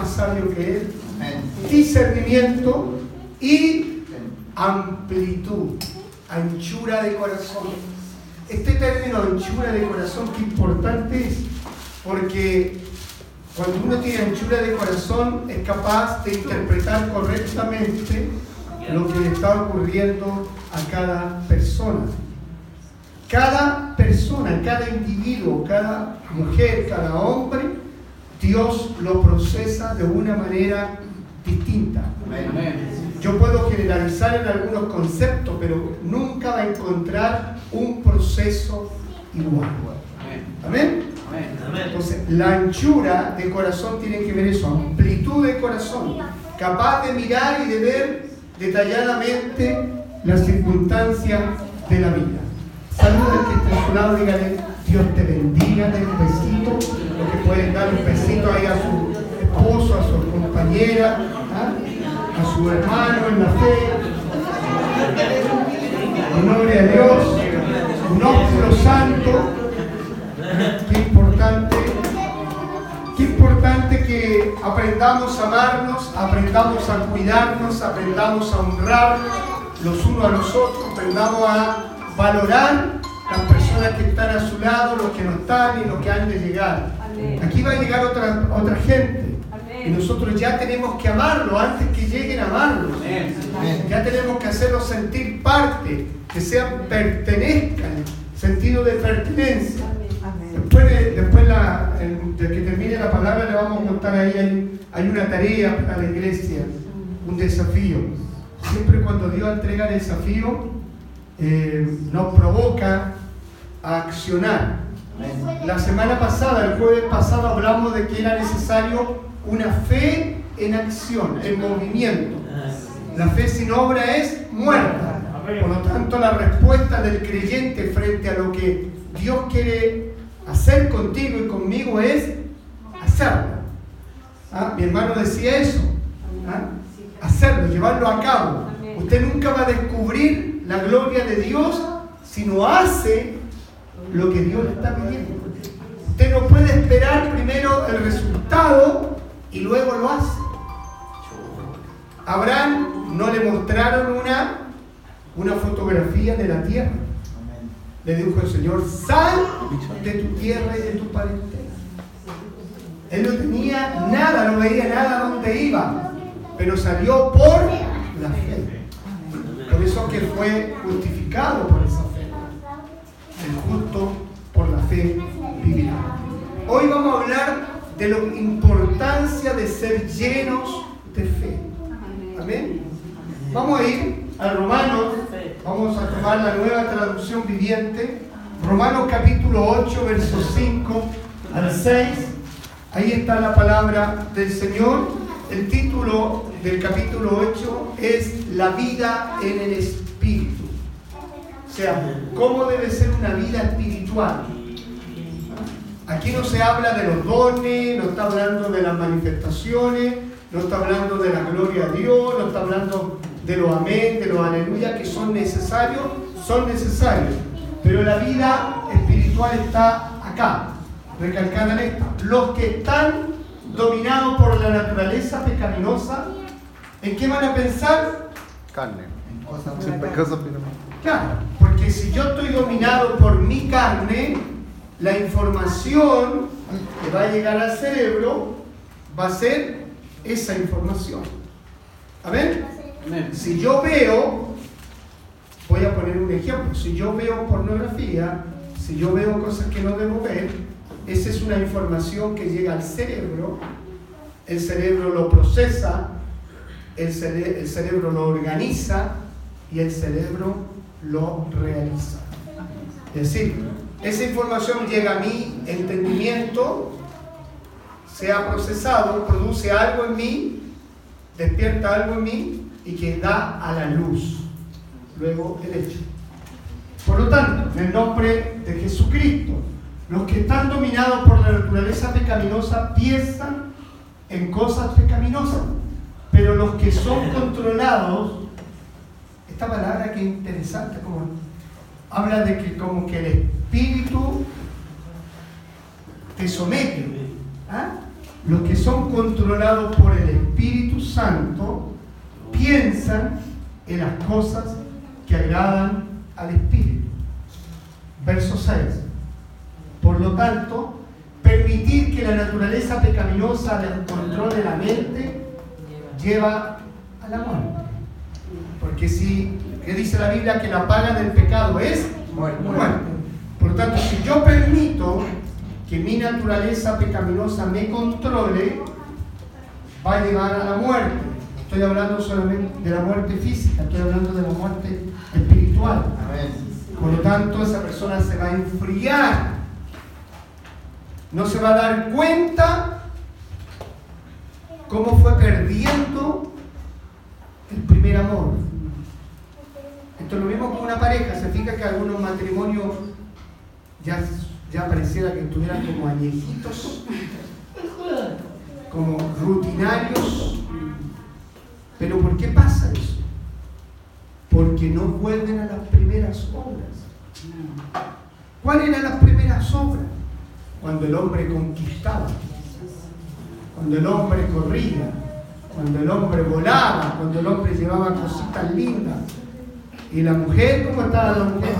más sabio que él. Discernimiento y amplitud, anchura de corazón. Este término anchura de corazón, qué importante es, porque cuando uno tiene anchura de corazón es capaz de interpretar correctamente lo que le está ocurriendo a cada persona. Cada persona, cada individuo, cada mujer, cada hombre, Dios lo procesa de una manera distinta. Yo puedo generalizar en algunos conceptos, pero nunca va a encontrar un proceso igual. Amén. Entonces, la anchura de corazón tiene que ver eso, amplitud de corazón, capaz de mirar y de ver detalladamente las circunstancias de la vida. Saluda al que está a su lado, dígale, Dios te bendiga, den un besito, lo que pueden dar un besito ahí a su esposo, a su compañera, ¿ah? a su hermano en la fe. Gloria a Dios, un ósculo santo. Qué importante, qué importante que aprendamos a amarnos, aprendamos a cuidarnos, aprendamos a honrarnos los unos a los otros, aprendamos a valorar las personas que están a su lado, los que no están y los que han de llegar. Aquí va a llegar otra, otra gente. Y nosotros ya tenemos que amarlo antes que lleguen a amarlos. Ya tenemos que hacerlos sentir parte, que sean, pertenezcan, sentido de pertenencia. Después, de, después la, de que termine la palabra le vamos a contar ahí, hay, hay una tarea para la iglesia, un desafío. Siempre cuando Dios entrega el desafío, eh, nos provoca a accionar. La semana pasada, el jueves pasado, hablamos de que era necesario una fe en acción, en movimiento. La fe sin obra es muerta. Por lo tanto, la respuesta del creyente frente a lo que Dios quiere hacer contigo y conmigo es hacerlo. ¿Ah? Mi hermano decía eso. ¿Ah? Hacerlo, llevarlo a cabo. Usted nunca va a descubrir la gloria de Dios si no hace lo que Dios le está pidiendo. Usted no puede esperar primero el resultado y luego lo hace. Abraham no le mostraron una, una fotografía de la tierra. Le dijo el Señor, sal de tu tierra y de tu parentela. Él no tenía nada, no veía nada donde iba, pero salió por la fe. Por eso que fue justificado por esa fe. Justo por la fe vivirá. Hoy vamos a hablar de la importancia de ser llenos de fe. Amén. Vamos a ir a Romanos, vamos a tomar la nueva traducción viviente, Romanos capítulo 8, versos 5 al 6. Ahí está la palabra del Señor. El título del capítulo 8 es La vida en el Espíritu. Sea, ¿cómo debe ser una vida espiritual? Aquí no se habla de los dones, no está hablando de las manifestaciones, no está hablando de la gloria a Dios, no está hablando de los amén, de los aleluya, que son necesarios, son necesarios. Pero la vida espiritual está acá, recalcada en esto. Los que están dominados por la naturaleza pecaminosa, ¿en qué van a pensar? Carne. Claro, porque si yo estoy dominado por mi carne, la información que va a llegar al cerebro va a ser esa información. ¿A ver? Si yo veo, voy a poner un ejemplo, si yo veo pornografía, si yo veo cosas que no debo ver, esa es una información que llega al cerebro, el cerebro lo procesa, el, cere el cerebro lo organiza y el cerebro lo realiza. Es decir, esa información llega a mi entendimiento, se ha procesado, produce algo en mí, despierta algo en mí y que da a la luz luego el hecho. Por lo tanto, en el nombre de Jesucristo, los que están dominados por la naturaleza pecaminosa piensan en cosas pecaminosas, pero los que son controlados esta palabra que es interesante, como habla de que como que el espíritu te somete. ¿ah? Los que son controlados por el Espíritu Santo piensan en las cosas que agradan al Espíritu. Verso 6. Por lo tanto, permitir que la naturaleza pecaminosa del control de la mente lleva a la muerte. Porque si, ¿qué dice la Biblia? Que la paga del pecado es muerte. Por lo tanto, si yo permito que mi naturaleza pecaminosa me controle, va a llevar a la muerte. Estoy hablando solamente de la muerte física, estoy hablando de la muerte espiritual. Por lo tanto, esa persona se va a enfriar. No se va a dar cuenta cómo fue perdiendo el primer amor. Esto es lo mismo con una pareja. Se fija que algunos matrimonios ya ya pareciera que estuvieran como añejitos, como rutinarios. Pero ¿por qué pasa eso? Porque no vuelven a las primeras obras. ¿Cuáles eran las primeras obras? Cuando el hombre conquistaba, cuando el hombre corría, cuando el hombre volaba, cuando el hombre llevaba cositas lindas. ¿Y la mujer cómo estaba la mujer?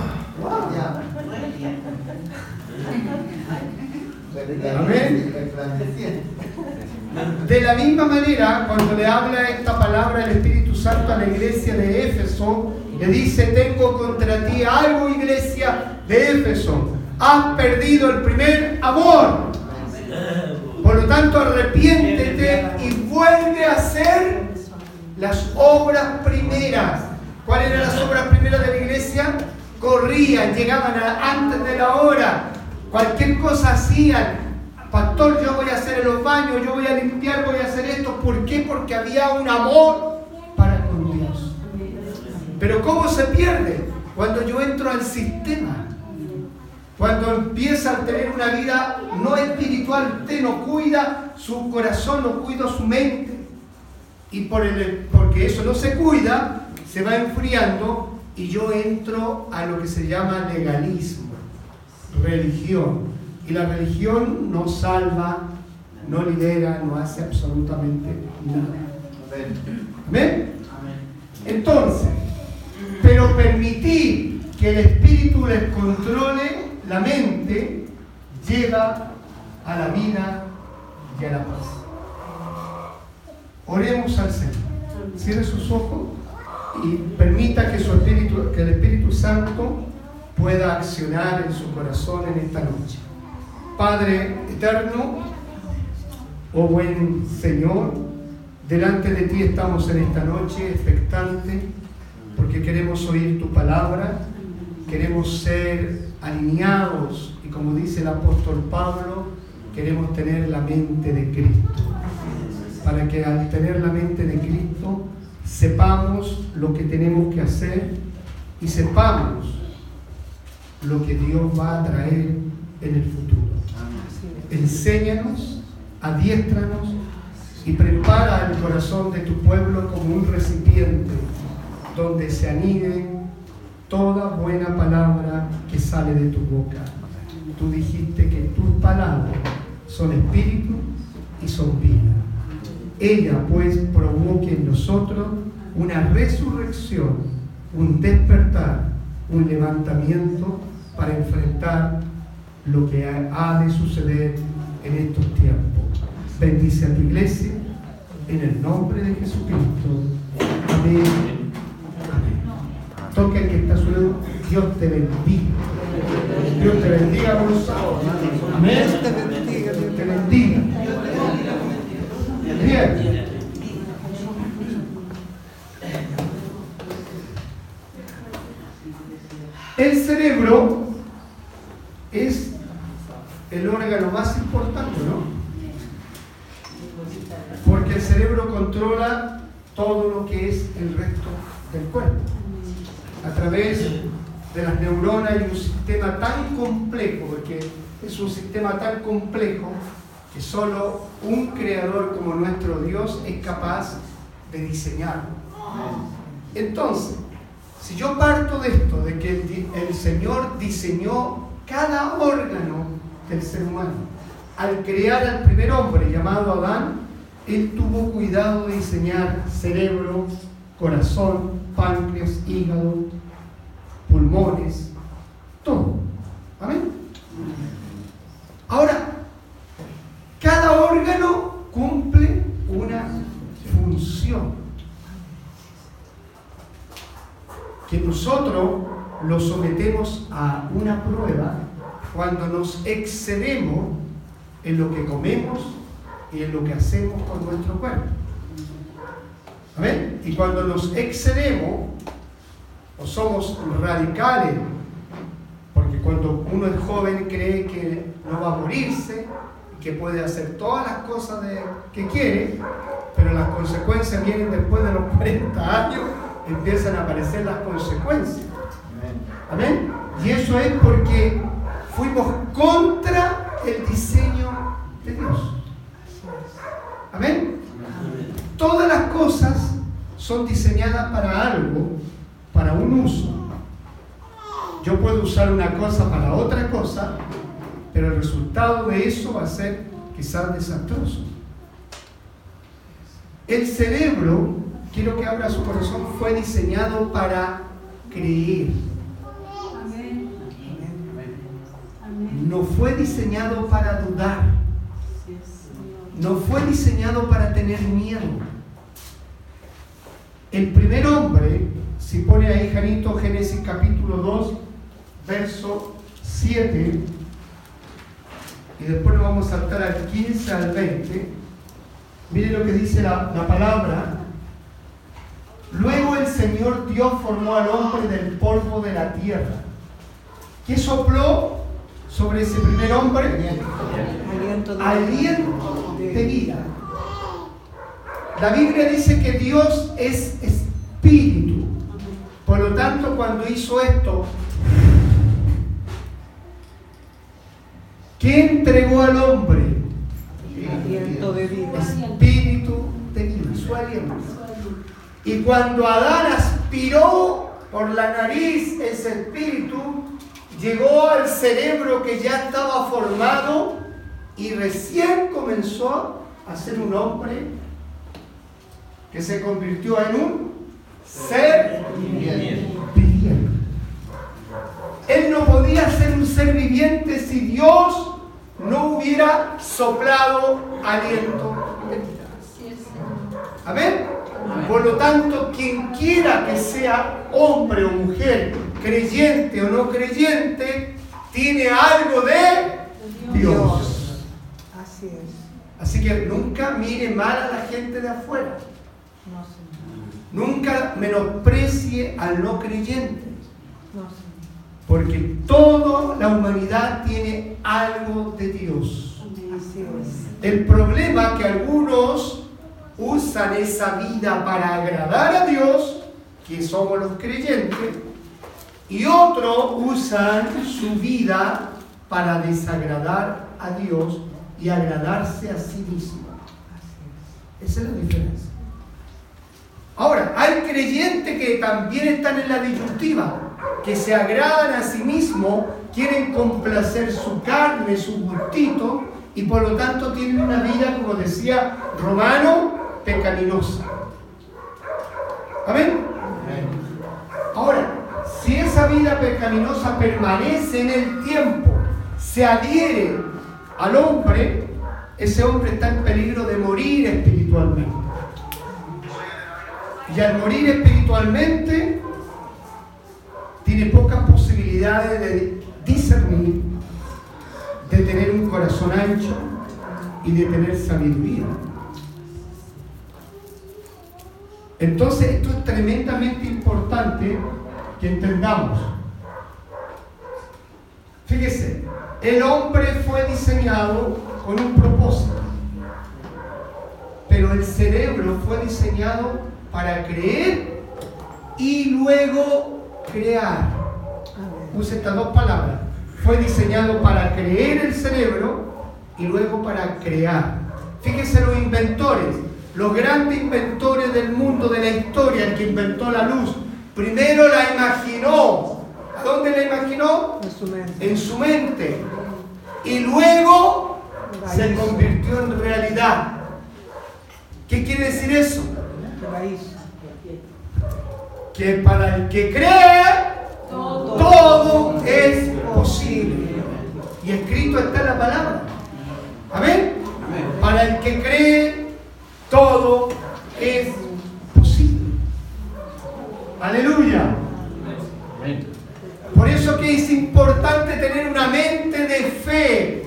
De la misma manera, cuando le habla esta palabra el Espíritu Santo a la iglesia de Éfeso, le dice, tengo contra ti algo, iglesia de Éfeso. Has perdido el primer amor. Por lo tanto, arrepiéntete y vuelve hacer las obras primeras. ¿Cuáles eran las obras primeras de la iglesia? Corrían, llegaban antes de la hora, Cualquier cosa hacían. Pastor, yo voy a hacer los baños, yo voy a limpiar, voy a hacer esto. ¿Por qué? Porque había un amor para con Dios. Pero ¿cómo se pierde? Cuando yo entro al sistema. Cuando empieza a tener una vida no espiritual, usted no cuida su corazón, no cuida su mente. Y por el, porque eso no se cuida, se va enfriando y yo entro a lo que se llama legalismo religión. Y la religión no salva, no libera, no hace absolutamente nada. Amén. Entonces, pero permitir que el espíritu les controle la mente lleva a la vida y a la paz. Oremos al Señor. Cierre sus ojos y permita que, su espíritu, que el Espíritu Santo pueda accionar en su corazón en esta noche. Padre eterno, oh buen Señor, delante de ti estamos en esta noche expectante porque queremos oír tu palabra, queremos ser alineados y como dice el apóstol Pablo, queremos tener la mente de Cristo. Para que al tener la mente de Cristo sepamos lo que tenemos que hacer y sepamos lo que Dios va a traer en el futuro. Enséñanos, adiéstranos y prepara el corazón de tu pueblo como un recipiente donde se anide toda buena palabra que sale de tu boca. Tú dijiste que tus palabras son espíritu y son vida. Ella pues provoque en nosotros una resurrección, un despertar, un levantamiento para enfrentar lo que ha de suceder en estos tiempos. Bendice a tu iglesia en el nombre de Jesucristo. Amén. Toque el que está lado. Dios te bendiga. Dios te bendiga, Amén. Dios te bendiga. Dios te bendiga. Bien. El cerebro es el órgano más importante, ¿no? Porque el cerebro controla todo lo que es el resto del cuerpo. A través de las neuronas y un sistema tan complejo, porque es un sistema tan complejo que solo un creador como nuestro Dios es capaz de diseñarlo. Entonces, Si yo parto de esto, de que el, Señor diseñó cada órgano del ser humano, al crear al primer hombre llamado Adán, Él tuvo cuidado de diseñar cerebro, corazón, páncreas, hígado, pulmones, todo. Amén. Ahora, cada órgano cumple una función. Que nosotros lo sometemos a una prueba cuando nos excedemos en lo que comemos y en lo que hacemos con nuestro cuerpo. ¿Amén? Y cuando nos excedemos o somos radicales, porque cuando uno es joven cree que no va a morirse, que puede hacer todas las cosas que quiere, pero las consecuencias vienen después de los 40 años, empiezan a aparecer las consecuencias. Amén. Y eso es porque fuimos contra el diseño de Dios. Amén. Todas las cosas son diseñadas para algo, para un uso. Yo puedo usar una cosa para otra cosa, pero el resultado de eso va a ser quizás desastroso. El cerebro, quiero que abra su corazón, fue diseñado para creer. No fue diseñado para dudar. No fue diseñado para tener miedo. El primer hombre, si pone ahí Janito Génesis capítulo 2, verso 7, y después nos vamos a saltar al 15 al 20. Mire lo que dice la, la palabra. Luego el Señor Dios formó al hombre del polvo de la tierra. ¿Qué sopló sobre ese primer hombre? Aliento de, Aliento de vida. La Biblia dice que Dios es espíritu. Por lo tanto, cuando hizo esto, ¿Qué entregó al hombre? Aliento de vida. Espíritu de vida, su aliento. Y cuando Adán aspiró por la nariz ese espíritu, llegó al cerebro que ya estaba formado y recién comenzó a ser un hombre que se convirtió en un ser viviente. Él no podía ser un ser viviente si Dios no hubiera soplado aliento. Amén. Por lo tanto, quien quiera que sea hombre o mujer, creyente o no creyente, tiene algo de Dios. Así es. Así que nunca mire mal a la gente de afuera. Nunca menosprecie al no creyente. Porque toda la humanidad tiene algo de Dios. El problema es que algunos usan esa vida para agradar a Dios, que somos los creyentes, y otros usan su vida para desagradar a Dios y agradarse a sí mismo. Esa es la diferencia. Creyentes que también están en la disyuntiva que se agradan a sí mismos, quieren complacer su carne, su gustito, y por lo tanto tienen una vida, como decía Romano, pecaminosa. ¿Amén? Ahora, si esa vida pecaminosa permanece en el tiempo, se adhiere al hombre, ese hombre está en peligro de morir espiritualmente. Y al morir espiritualmente, tiene pocas posibilidades de discernir, de tener un corazón ancho y de tener sabiduría. Entonces esto es tremendamente importante que entendamos. Fíjese, el hombre fue diseñado con un propósito, pero el cerebro fue diseñado para creer y luego crear. Use estas dos palabras. Fue diseñado para creer el cerebro y luego para crear. Fíjense los inventores, los grandes inventores del mundo, de la historia, el que inventó la luz, Primero la imaginó. ¿A dónde la imaginó? En su mente. En su mente. Y luego se convirtió en realidad. ¿Qué quiere decir eso? Hizo. Que para el que cree, todo es posible. Y escrito está la palabra. Amén. Para el que cree, todo es posible. Aleluya. Por eso que es importante tener una mente de fe,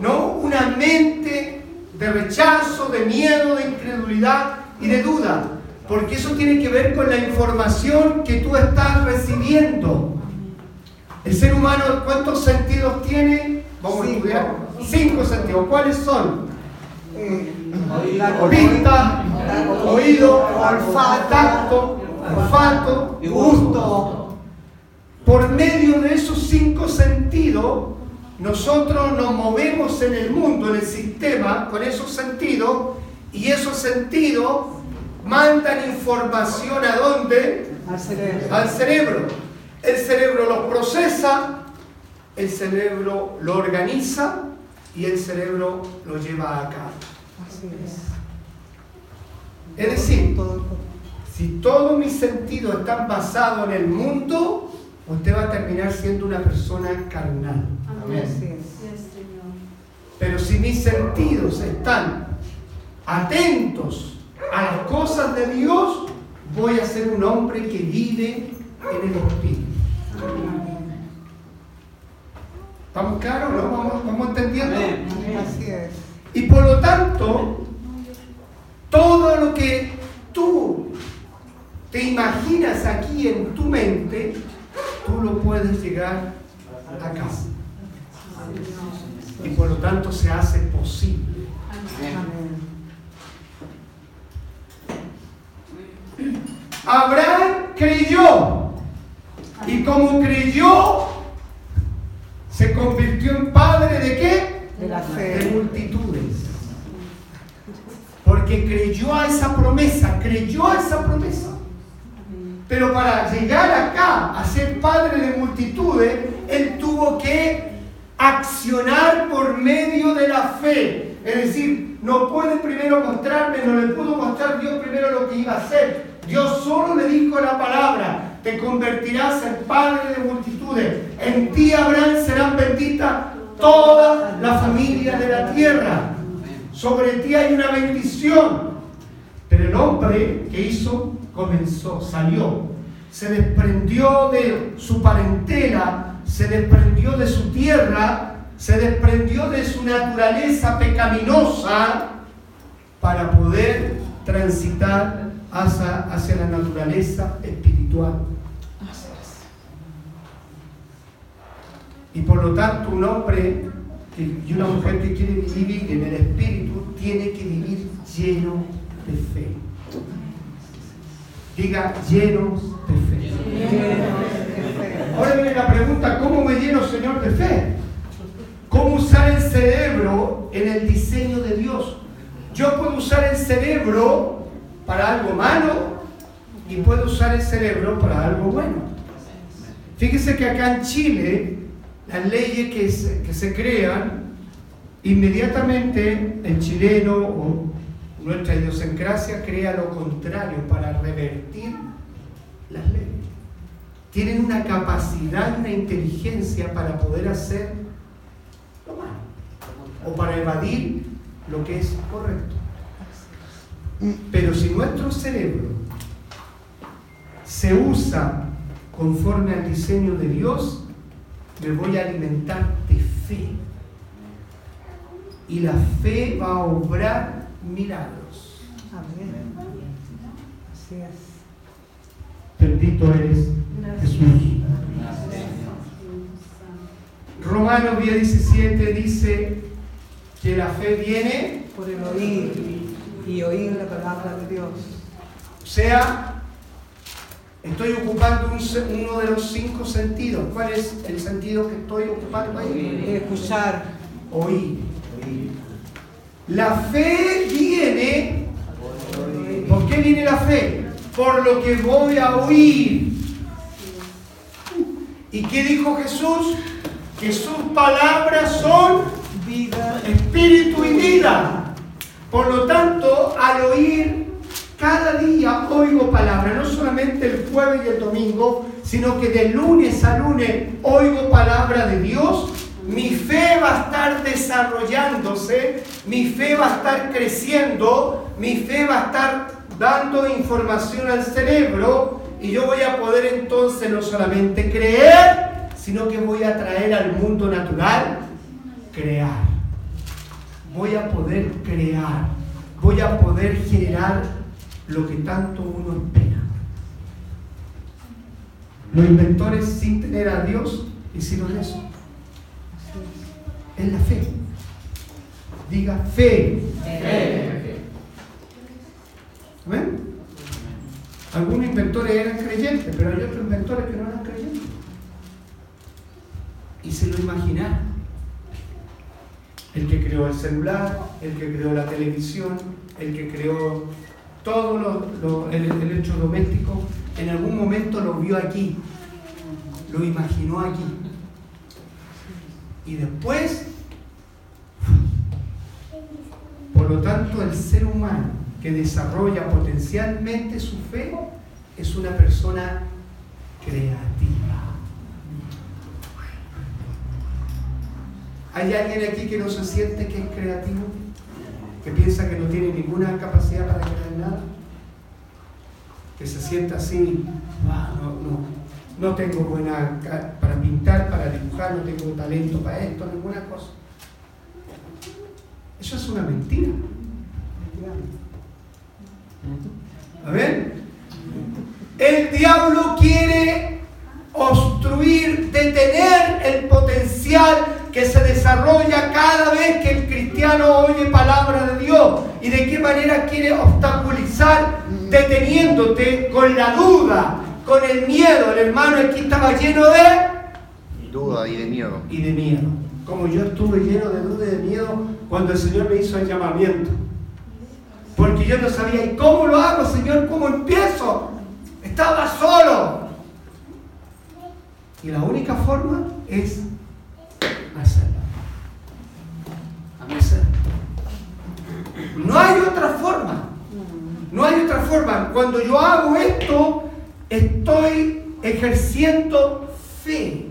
no una mente de rechazo, de miedo, de incredulidad y de duda. Porque eso tiene que ver con la información que tú estás recibiendo. El ser humano, ¿cuántos sentidos tiene? Vamos a estudiar. Cinco sentidos. ¿Cuáles son? Eh, Vista, oído, olfato, tacto, olfato gusto. Por medio de esos cinco sentidos, nosotros nos movemos en el mundo, en el sistema, con esos sentidos, y esos sentidos mandan información a dónde? al cerebro. Al cerebro. El cerebro los procesa, el cerebro lo organiza y el cerebro lo lleva a cabo. Así es. Es decir. Si todos mis sentidos están basados en el mundo, usted va a terminar siendo una persona carnal. Así es. Pero si mis sentidos están atentos a las cosas de Dios, voy a ser un hombre que vive en el Espíritu. ¿Estamos claros? ¿No? ¿Vamos, vamos entendiendo? Así es. Y por lo tanto, todo lo que tú te imaginas aquí en tu mente, tú lo puedes llegar a casa. Y por lo tanto se hace posible. Amén. Abraham creyó. Y como creyó, se convirtió en padre de qué? De la de fe. multitudes. Porque creyó a esa promesa, creyó a esa promesa. Pero para llegar acá a ser padre de multitudes, él tuvo que accionar por medio de la fe. Es decir, no puede primero mostrarme, no le pudo mostrar Dios primero lo que iba a hacer. Dios solo le dijo la palabra, te convertirás en padre de multitudes. En ti, Abraham, serán benditas todas las familias de la tierra. Sobre ti hay una bendición. Pero el hombre que hizo comenzó, salió, se desprendió de su parentela, se desprendió de su tierra, se desprendió de su naturaleza pecaminosa para poder transitar hacia, hacia la naturaleza espiritual. Y por lo tanto un hombre y una mujer que quiere vivir en el espíritu tiene que vivir lleno de fe. Diga llenos de fe. Ahora viene la pregunta, ¿cómo me lleno, Señor, de fe? ¿Cómo usar el cerebro en el diseño de Dios? Yo puedo usar el cerebro para algo malo y puedo usar el cerebro para algo bueno. Fíjese que acá en Chile, las leyes que se, que se crean, inmediatamente el chileno o nuestra idiosincrasia crea lo contrario para revertir las leyes. Tienen una capacidad una inteligencia para poder hacer lo malo o para evadir lo que es correcto. Pero si nuestro cerebro se usa conforme al diseño de Dios, me voy a alimentar de fe. Y la fe va a obrar milagros. Amén. Así es. Bendito eres Jesús. Romanos 10, 17 dice que la fe viene, Por el oír y oír la palabra de Dios. o sea, estoy ocupando un uno de los cinco sentidos. ¿Cuál es el sentido que estoy ocupando ahí? Escuchar. Oír. La fe viene, ¿por qué viene la fe? Por lo que voy a oír. ¿Y qué dijo Jesús? Que sus palabras son Vida. espíritu y vida. Por lo tanto, al oír cada día oigo palabra, no solamente el jueves y el domingo, sino que de lunes a lunes oigo palabra de Dios, mi fe va a estar desarrollándose, mi fe va a estar creciendo, mi fe va a estar dando información al cerebro y yo voy a poder entonces no solamente creer, sino que voy a traer al mundo natural crear. Voy a poder crear, voy a poder generar lo que tanto uno espera. Los inventores sin tener a Dios hicieron eso. Es la fe. Diga fe. ¿Ven? Algunos inventores eran creyentes, pero hay otros inventores que no eran creyentes. Y se lo imaginaron. El que creó el celular, el que creó la televisión, el que creó todo el, el hecho doméstico, en algún momento lo vio aquí, lo imaginó aquí. Y después, por lo tanto, el ser humano que desarrolla potencialmente su fe es una persona creativa. ¿Hay alguien aquí que no se siente que es creativo? ¿Que piensa que no tiene ninguna capacidad para crear nada? Que se sienta así, "Ah, no, no, no tengo buena para pintar, para dibujar, no tengo talento para esto, ninguna cosa. Eso es una mentira. A ver, el diablo quiere obstruir, detener el potencial que se desarrolla cada vez que el cristiano oye palabra de Dios. ¿Y de qué manera quiere obstaculizar? Deteniéndote con la duda, con el miedo. El hermano aquí estaba lleno de Duda y de miedo. y de miedo. Como yo estuve lleno de duda y de miedo cuando el Señor me hizo el llamamiento. Porque yo no sabía, ¿y cómo lo hago, Señor? ¿Cómo empiezo? Estaba solo. Y la única forma es. Hacerlo. No hay otra forma. No hay otra forma. Cuando yo hago esto, estoy ejerciendo fe.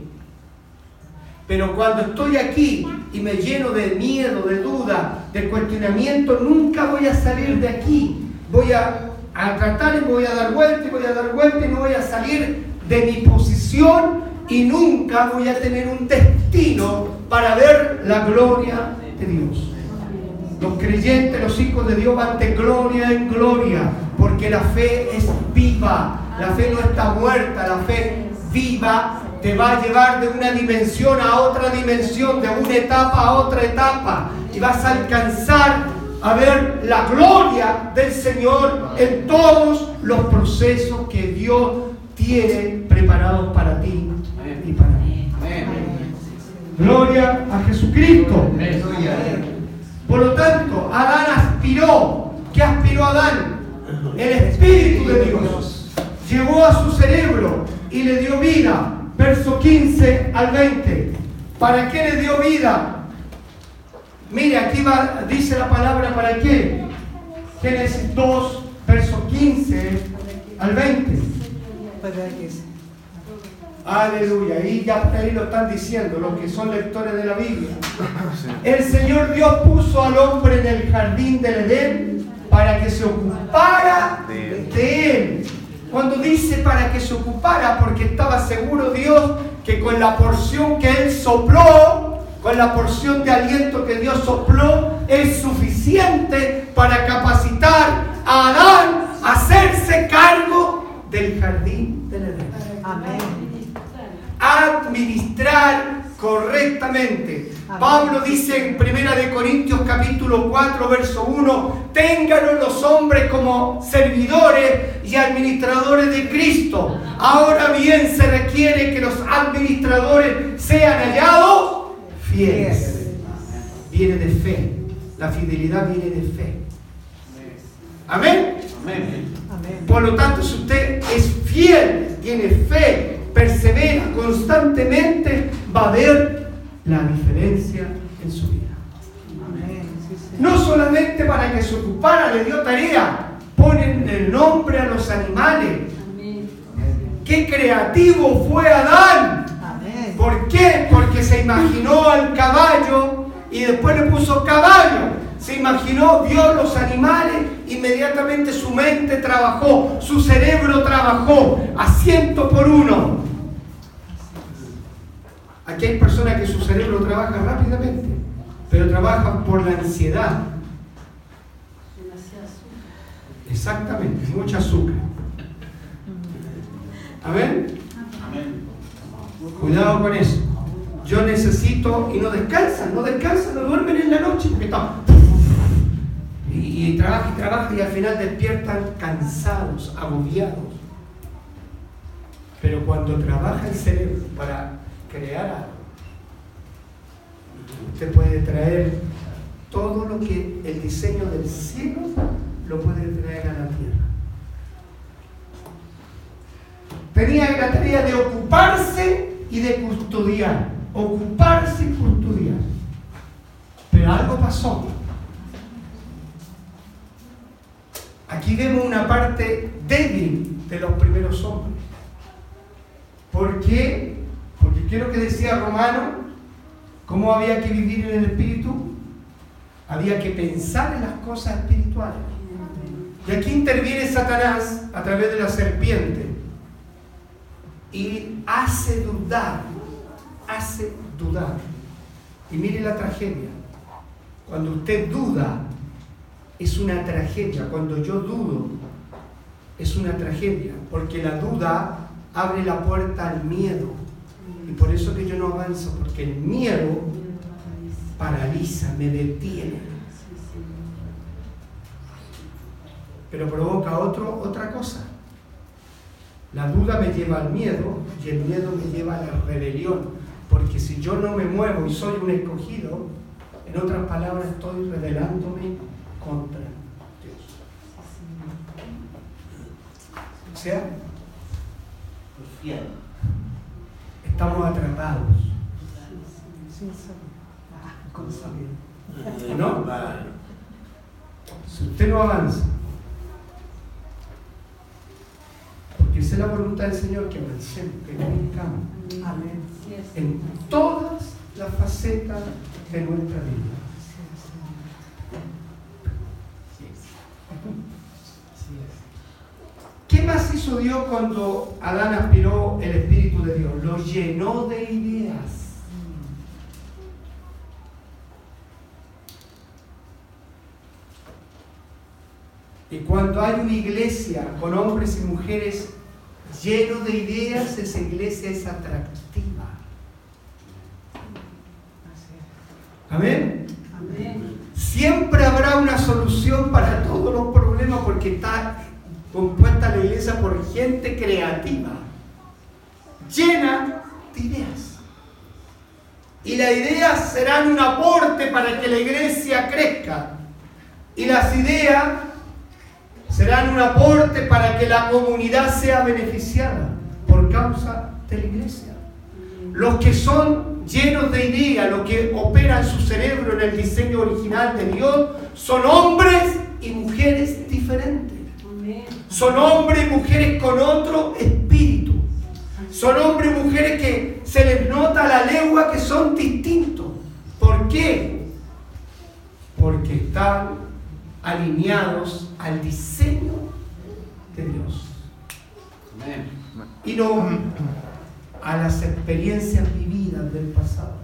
Pero cuando estoy aquí y me lleno de miedo, de duda, de cuestionamiento, nunca voy a salir de aquí. Voy a, a tratar y voy a dar vuelta y voy a dar vuelta y no voy a salir de mi posición y nunca voy a tener un destino para ver la gloria de Dios. Los creyentes, los hijos de Dios van de gloria en gloria, porque la fe es viva, la fe no está muerta, la fe viva te va a llevar de una dimensión a otra dimensión, de una etapa a otra etapa, y vas a alcanzar a ver la gloria del Señor en todos los procesos que Dios tiene preparados para ti y para mí. Gloria a Jesucristo. Por lo tanto, Adán aspiró. ¿Qué aspiró Adán? El Espíritu de Dios. Llegó a su cerebro y le dio vida. Verso 15 al 20. ¿Para qué le dio vida? Mire, aquí dice la palabra para qué. Génesis 2, verso 15 al 20. Para que Aleluya. Y ya por ahí lo están diciendo los que son lectores de la Biblia. El Señor Dios puso al hombre en el jardín del Edén para que se ocupara De de él. Cuando dice para que se ocupara, porque estaba seguro Dios que con la porción que él sopló, con la porción de aliento que Dios sopló, es suficiente para capacitar a Adán a hacerse cargo del jardín del Edén Amén. Administrar correctamente. Pablo dice en Primera de Corintios capítulo 4 verso 1, ténganlo los hombres como servidores y administradores de Cristo. Ahora bien se requiere que los administradores sean hallados fieles. Viene de fe. La fidelidad viene de fe. Amén. Amén. Por lo tanto, si usted es fiel, tiene fe, persevera constantemente, va a ver la diferencia en su vida. No solamente para que se ocupara, le dio tarea, ponen el nombre a los animales. Qué creativo fue Adán. ¿Por qué? Porque se imaginó al caballo y después le puso caballo. Se imaginó, vio los animales, inmediatamente su mente trabajó, su cerebro trabajó a ciento por uno. Aquí hay personas que su cerebro trabaja rápidamente, pero trabajan por la ansiedad. Exactamente, mucha azúcar. Amén. Cuidado con eso. Yo necesito y no descansan, no descansan, no duermen en la noche porque están y, trabajan y trabajan y al final despiertan cansados, agobiados. Pero cuando trabaja el cerebro para crear algo, usted puede traer todo lo que el diseño del cielo lo puede traer a la tierra. Tenía la tarea de ocuparse y de custodiar. Ocuparse y custodiar. Pero algo pasó. Aquí vemos una parte débil de los primeros hombres. ¿Por qué? Porque quiero que decía Romano, ¿cómo había que vivir en el Espíritu? Había que pensar en las cosas espirituales. Y aquí interviene Satanás a través de la serpiente y hace dudar, hace dudar. Y mire la tragedia. Cuando usted duda, es una tragedia. Cuando yo dudo, es una tragedia. Porque la duda abre la puerta al miedo. Y por eso que yo no avanzo, porque el miedo paraliza, me detiene. Pero provoca otro, otra cosa. La duda me lleva al miedo y el miedo me lleva a la rebelión. Porque si yo no me muevo y soy un escogido, en otras palabras estoy rebelándome contra Dios. O sea, estamos atrapados. ¿No? Si usted no avanza, porque esa es la voluntad del Señor que avancemos, que crezcamos. Amén. En todas las facetas de nuestra vida. ¿Qué más hizo Dios cuando Adán aspiró el Espíritu de Dios? Lo llenó de ideas. Y cuando hay una iglesia con hombres y mujeres llenos de ideas, esa iglesia es atractiva. Amén. Siempre habrá una solución para todos los problemas porque está compuesta la iglesia por gente creativa, llena de ideas. Y las ideas serán un aporte para que la iglesia crezca. Y las ideas serán un aporte para que la comunidad sea beneficiada por causa de la iglesia. Los que son llenos de ideas, los que operan su cerebro en el diseño original de Dios, son hombres y mujeres diferentes. Son hombres y mujeres con otro espíritu. Son hombres y mujeres que se les nota la lengua que son distintos. ¿Por qué? Porque están alineados al diseño de Dios. Y no a las experiencias vividas del pasado.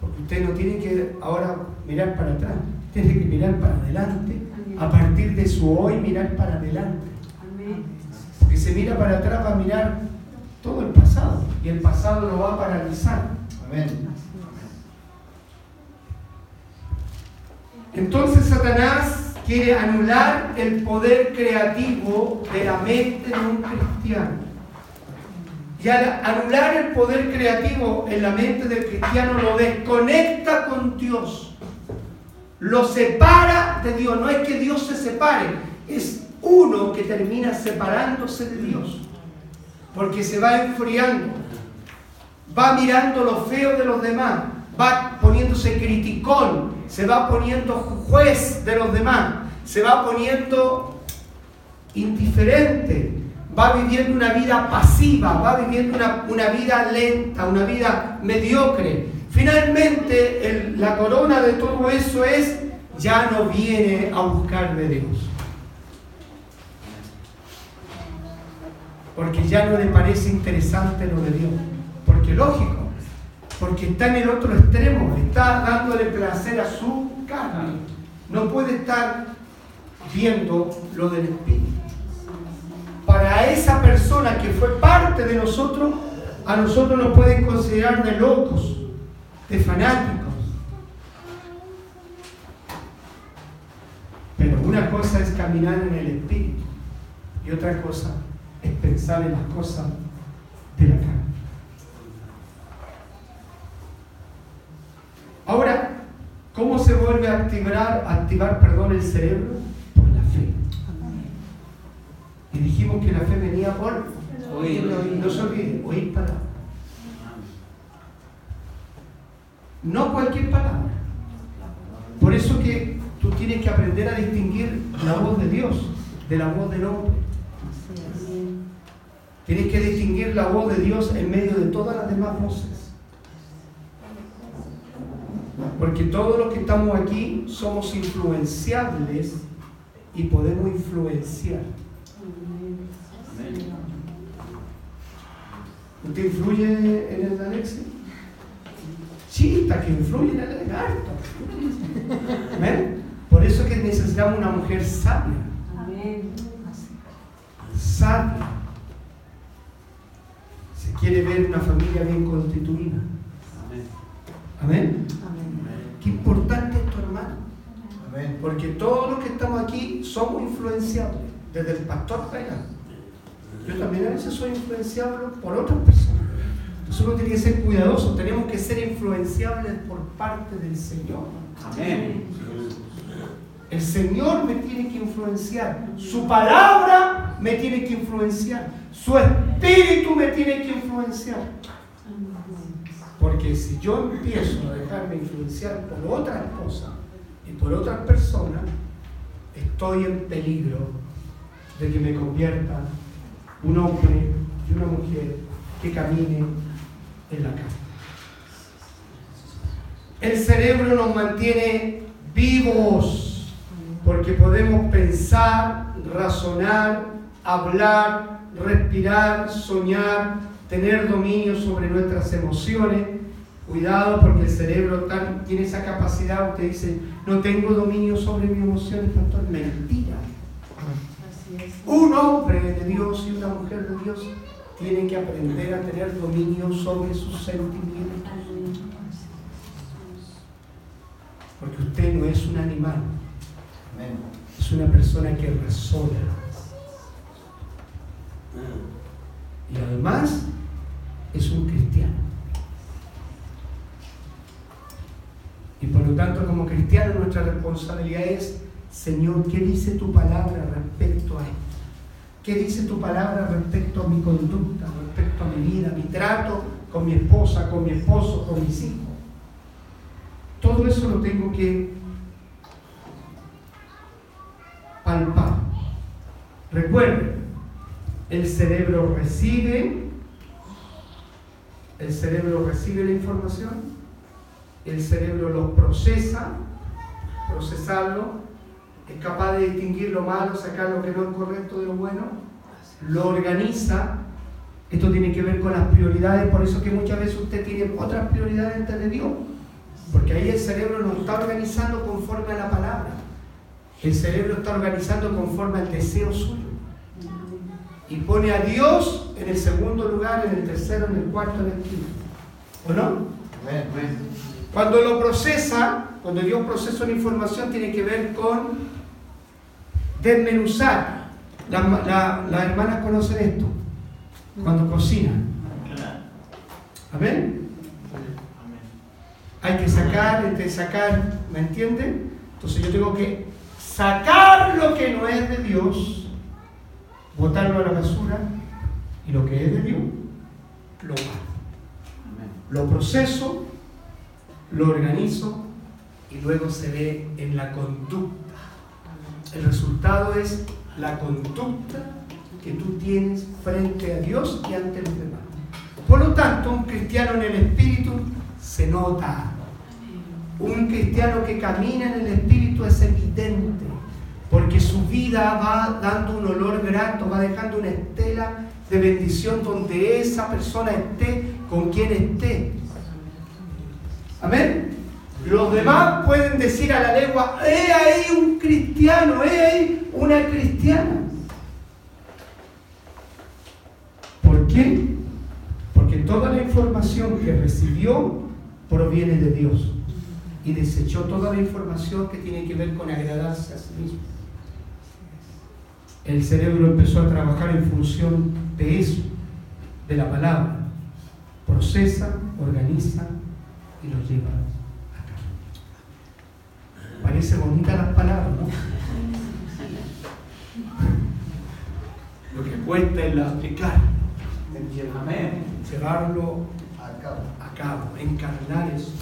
Porque usted no tiene que ahora mirar para atrás, tiene que mirar para adelante a partir de su hoy mirar para adelante. Porque se mira para atrás va a mirar todo el pasado y el pasado lo va a paralizar. Amén. Entonces Satanás quiere anular el poder creativo de la mente de un cristiano. Y al anular el poder creativo en la mente del cristiano lo desconecta con Dios lo separa de Dios. No es que Dios se separe, es uno que termina separándose de Dios. porque se va enfriando, va mirando lo feo de los demás, va poniéndose criticón, se va poniendo juez de los demás, se va poniendo indiferente, va viviendo una vida pasiva, va viviendo una, vida lenta, una vida mediocre. Finalmente, la corona de todo eso es, ya no viene a buscar de Dios. Porque ya no le parece interesante lo de Dios. Porque lógico, porque está en el otro extremo, está dándole placer a su carne. No puede estar viendo lo del Espíritu para esa persona que fue parte de nosotros, a nosotros nos pueden considerar de locos, de fanáticos. Pero una cosa es caminar en el Espíritu y otra cosa es pensar en las cosas de la carne. Ahora, ¿cómo se vuelve a activar, activar perdón, el cerebro? Y dijimos que la fe venía por oír. No se olvide, oír palabra. No cualquier palabra. Por eso que tú tienes que aprender a distinguir la voz de Dios de la voz del hombre. Tienes que distinguir la voz de Dios en medio de todas las demás voces. Porque todos los que estamos aquí somos influenciables y podemos influenciar. ¿Usted influye en el Alexi? Que influye en el harto. ¿Ven? Por eso es que necesitamos una mujer sabia. Sabia. Se quiere ver una familia bien constituida. Amén. Qué importante es tu hermano. Porque todos los que estamos aquí somos influenciables, desde el pastor hasta yo también a veces soy influenciable por otras personas. Entonces uno tiene que ser cuidadoso, tenemos que ser influenciables por parte del Señor. Amén. El Señor me tiene que influenciar. Su palabra me tiene que influenciar. Su espíritu me tiene que influenciar. Porque si yo empiezo a dejarme influenciar por otras cosas y por otras personas, estoy en peligro de que me convierta un hombre y una mujer que caminen en la. El cerebro nos mantiene vivos porque podemos pensar, razonar, hablar, respirar, soñar, tener dominio sobre nuestras emociones. Cuidado porque el cerebro tiene esa capacidad. Usted dice, no tengo dominio sobre mis emociones, pastor. Mentira. Un hombre de Dios y una mujer de Dios tienen que aprender a tener dominio sobre sus sentimientos. Porque usted no es un animal, es una persona que razona. Y además es un cristiano. Y por lo tanto, como cristiano, nuestra responsabilidad es Señor, ¿qué dice tu palabra respecto a esto? ¿Qué dice tu palabra respecto a mi conducta, respecto a mi vida, mi trato con mi esposa, con mi esposo, con mis hijos? Todo eso lo tengo que palpar. Recuerden, el cerebro recibe, el cerebro recibe la información, el cerebro lo procesa, procesarlo, es capaz de distinguir lo malo, sacar lo que no es correcto de lo bueno, lo organiza. Esto tiene que ver con las prioridades, por eso que muchas veces usted tiene otras prioridades antes de Dios, porque ahí el cerebro no está organizando conforme a la palabra, el cerebro está organizando conforme al deseo suyo. Y pone a Dios en el segundo lugar, en el tercero, en el cuarto, en el quinto. ¿O no? Cuando lo procesa, cuando Dios procesa una información, tiene que ver con desmenuzar. Las hermanas conocen esto cuando cocinan. Amén. Hay que sacar, hay que sacar, ¿me entienden? Entonces yo tengo que sacar lo que no es de Dios, botarlo a la basura Y lo que es de Dios, lo guardo. Lo proceso, lo organizo y luego se ve en la conducta. El resultado es la conducta que tú tienes frente a Dios y ante los demás. Por lo tanto, un cristiano en el Espíritu se nota. Un cristiano que camina en el Espíritu es evidente, porque su vida va dando un olor grato, va dejando una estela de bendición donde esa persona esté con quien esté. Amén. Los demás pueden decir a la lengua, he ahí un cristiano, he ahí una cristiana. ¿Por qué? Porque toda la información que recibió proviene de Dios y desechó toda la información que tiene que ver con agradarse a sí mismo. El cerebro empezó a trabajar en función de eso, de la palabra. Procesa, organiza y lo lleva a. Parece bonita las palabras, ¿no? Lo que cuesta es la aplicar. Amén. Llevarlo a cabo, encarnar eso.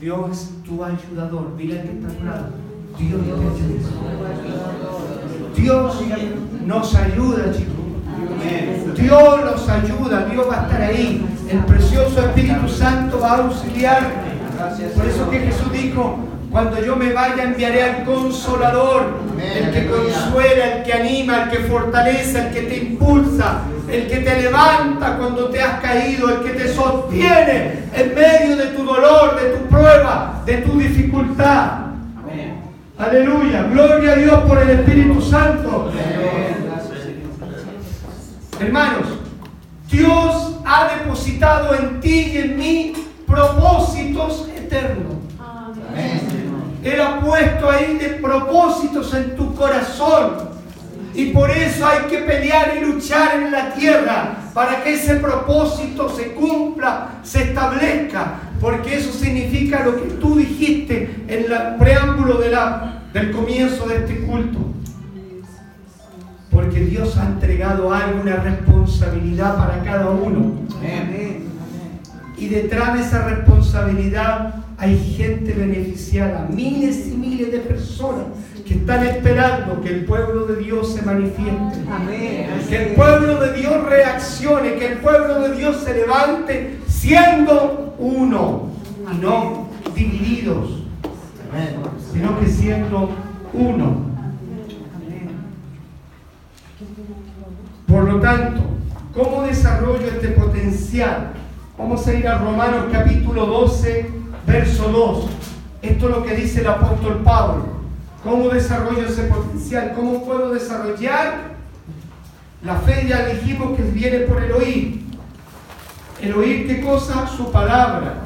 Dios es tu ayudador. Dile al que está a tu lado. Dios te ayuda. Dios nos ayuda, chicos. Dios nos ayuda, Dios va a estar ahí. El precioso Espíritu Santo va a auxiliarte. Por eso que Jesús dijo, cuando yo me vaya enviaré al consolador, el que consuela, el que anima, el que fortalece, el que te impulsa, el que te levanta cuando te has caído, el que te sostiene en medio de tu dolor, de tu prueba, de tu dificultad. Aleluya, gloria a Dios por el Espíritu Santo. Hermanos, Dios ha depositado en ti y en mí propósitos eternos. Él ha puesto ahí de propósitos en tu corazón. Y por eso hay que pelear y luchar en la tierra para que ese propósito se cumpla, se establezca. Porque eso significa lo que tú dijiste en el preámbulo de la, del comienzo de este culto. Porque Dios ha entregado algo, una responsabilidad para cada uno. Y detrás de esa responsabilidad hay gente beneficiada, miles y miles de personas que están esperando que el pueblo de Dios se manifieste. Que el pueblo de Dios reaccione, que el pueblo de Dios se levante siendo uno y no divididos, sino que siendo uno. Por lo tanto, ¿cómo desarrollo este potencial? Vamos a ir a Romanos capítulo 12, verso 2. Esto es lo que dice el apóstol Pablo. ¿Cómo desarrollo ese potencial? ¿Cómo puedo desarrollar? La fe ya dijimos que viene por el oír. El oír qué cosa? Su palabra.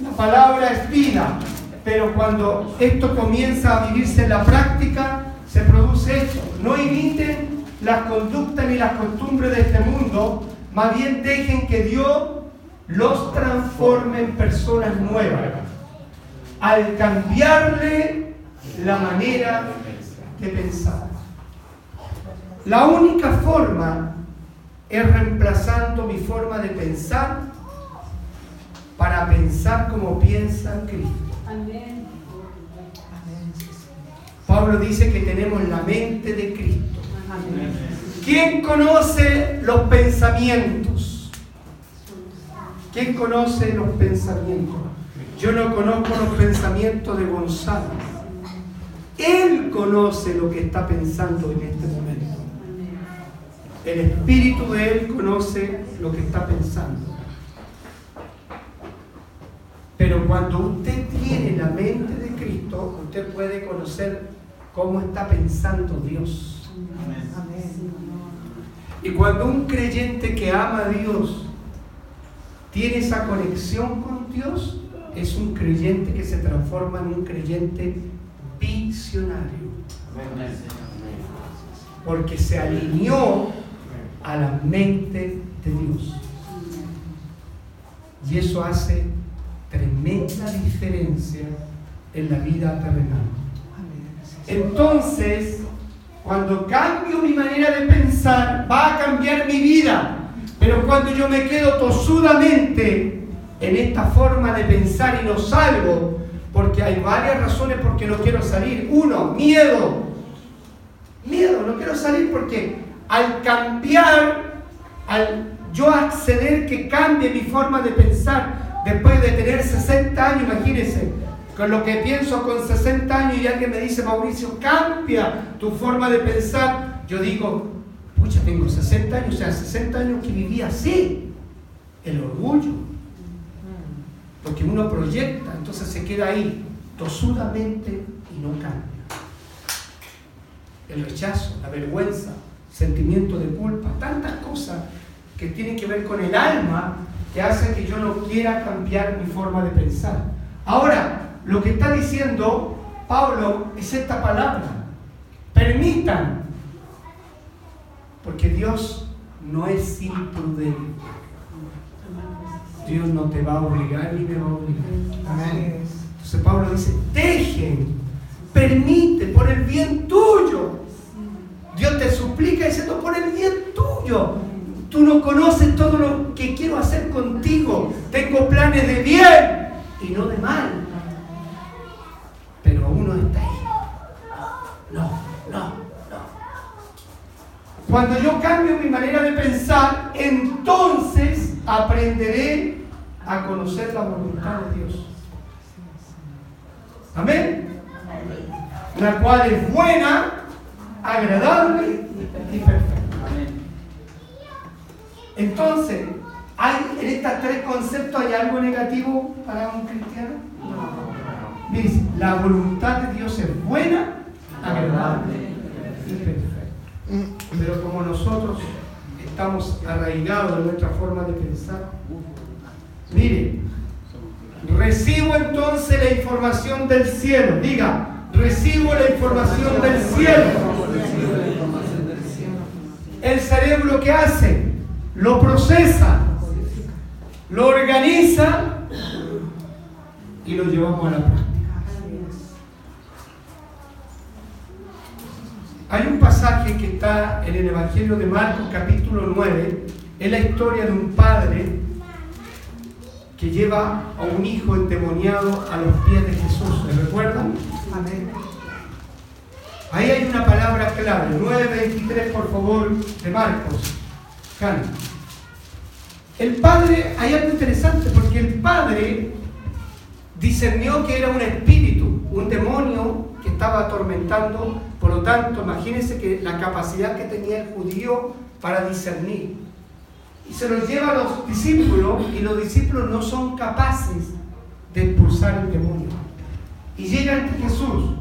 La palabra es vida. Pero cuando esto comienza a vivirse en la práctica, se produce esto. No imiten las conductas ni las costumbres de este mundo, más bien dejen que Dios los transforme en personas nuevas. Al cambiarle la manera de pensar. La única forma es reemplazando mi forma de pensar para pensar como piensa Cristo. Pablo dice que tenemos la mente de Cristo. ¿Quién conoce los pensamientos? ¿Quién conoce los pensamientos? Yo no conozco los pensamientos de Gonzalo. Él conoce lo que está pensando en este momento. El espíritu de Él conoce lo que está pensando. Pero cuando usted tiene la mente de Cristo, usted puede conocer cómo está pensando Dios. Y cuando un creyente que ama a Dios tiene esa conexión con Dios, es un creyente que se transforma en un creyente visionario. Porque se alineó a la mente de Dios. Y eso hace tremenda diferencia en la vida terrenal. Entonces, Cuando cambio mi manera de pensar, va a cambiar mi vida. Pero cuando yo me quedo tosudamente en esta forma de pensar y no salgo, porque hay varias razones por qué no quiero salir. Uno, miedo. Miedo, no quiero salir porque al cambiar, al yo acceder que cambie mi forma de pensar, después de tener 60 años, imagínense, con lo que pienso con 60 años y alguien me dice, Mauricio, cambia tu forma de pensar, yo digo, pucha, tengo 60 años, o sea, 60 años que viví así, el orgullo, porque uno proyecta, entonces se queda ahí, tosudamente y no cambia. El rechazo, la vergüenza, sentimiento de culpa, tantas cosas que tienen que ver con el alma que hacen que yo no quiera cambiar mi forma de pensar. Ahora, lo que está diciendo Pablo es esta palabra. Permitan, porque Dios no es imprudente. Dios no te va a obligar ni me va a obligar. Entonces Pablo dice, dejen, permite, por el bien tuyo. Dios te suplica diciendo, por el bien tuyo. Tú no conoces todo lo que quiero hacer contigo. Tengo planes de bien y no de mal. Pero uno está ahí. No, no. Cuando yo cambio mi manera de pensar, entonces aprenderé a conocer la voluntad de Dios. Amén. La cual es buena, agradable y perfecta. Entonces, ¿hay, en estos tres conceptos hay algo negativo para un cristiano? No. Dice, la voluntad de Dios es buena, agradable y perfecta. Pero como nosotros estamos arraigados en nuestra forma de pensar, mire, recibo entonces la información del cielo. Diga, recibo la información del cielo. El cerebro que hace lo procesa, lo organiza y lo llevamos a la práctica. Hay un pasaje que está en el Evangelio de Marcos capítulo 9, es la historia de un padre que lleva a un hijo endemoniado a los pies de Jesús. ¿Se recuerdan? Amén. Ahí hay una palabra clave, 9.23 por favor de Marcos. El padre, hay algo interesante, porque el padre discernió que era un espíritu, un demonio que estaba atormentando, lo tanto, imagínense que la capacidad que tenía el judío para discernir. Y se lo lleva a los discípulos y los discípulos no son capaces de expulsar el demonio. Y llega ante Jesús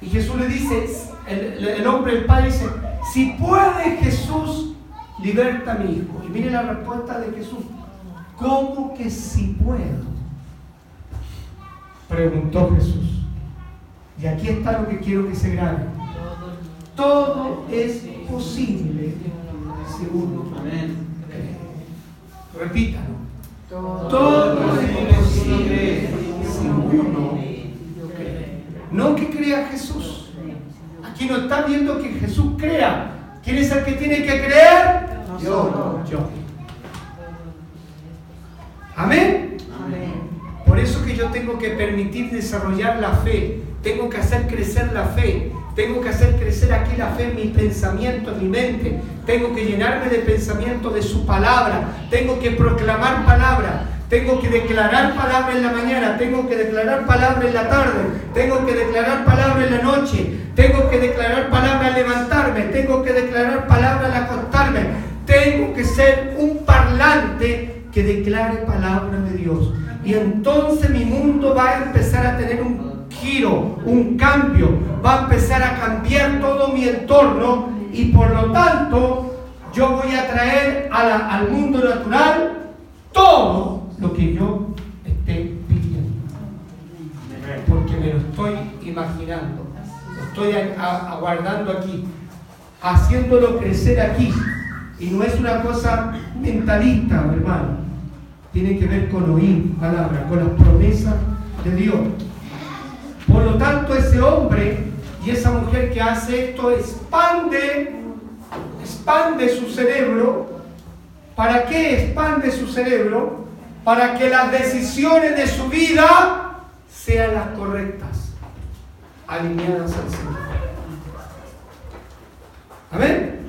y Jesús le dice, el, el hombre, el padre dice, si puede Jesús liberta a mi hijo. Y mire la respuesta de Jesús. ¿Cómo que si puedo? Preguntó Jesús. Y aquí está lo que quiero que se grabe. Todo es posible si uno Repítalo. Todo es posible si uno No que crea Jesús. Aquí no está viendo que Jesús crea. ¿Quién es el que tiene que creer? Yo, yo. Amén. Por eso que yo tengo que permitir desarrollar la fe. Tengo que hacer crecer la fe. Tengo que hacer crecer aquí la fe en mi pensamiento, en mi mente. Tengo que llenarme de pensamiento de su palabra. Tengo que proclamar palabra. Tengo que declarar palabra en la mañana, tengo que declarar palabra en la tarde, tengo que declarar palabra en la noche, tengo que declarar palabra al levantarme, tengo que declarar palabra al acostarme, tengo que ser un parlante que declare palabra de Dios. Y entonces mi mundo va a empezar a tener un un cambio, va a empezar a cambiar todo mi entorno y por lo tanto yo voy a traer al mundo natural todo lo que yo esté pidiendo. Porque me lo estoy imaginando, lo estoy aguardando aquí, haciéndolo crecer aquí. Y no es una cosa mentalista, hermano. Tiene que ver con oír palabras, con las promesas de Dios. Por lo tanto, ese hombre Y esa mujer que hace esto expande, expande su cerebro. ¿Para qué expande su cerebro? Para que las decisiones de su vida sean las correctas, alineadas al Señor. Amén.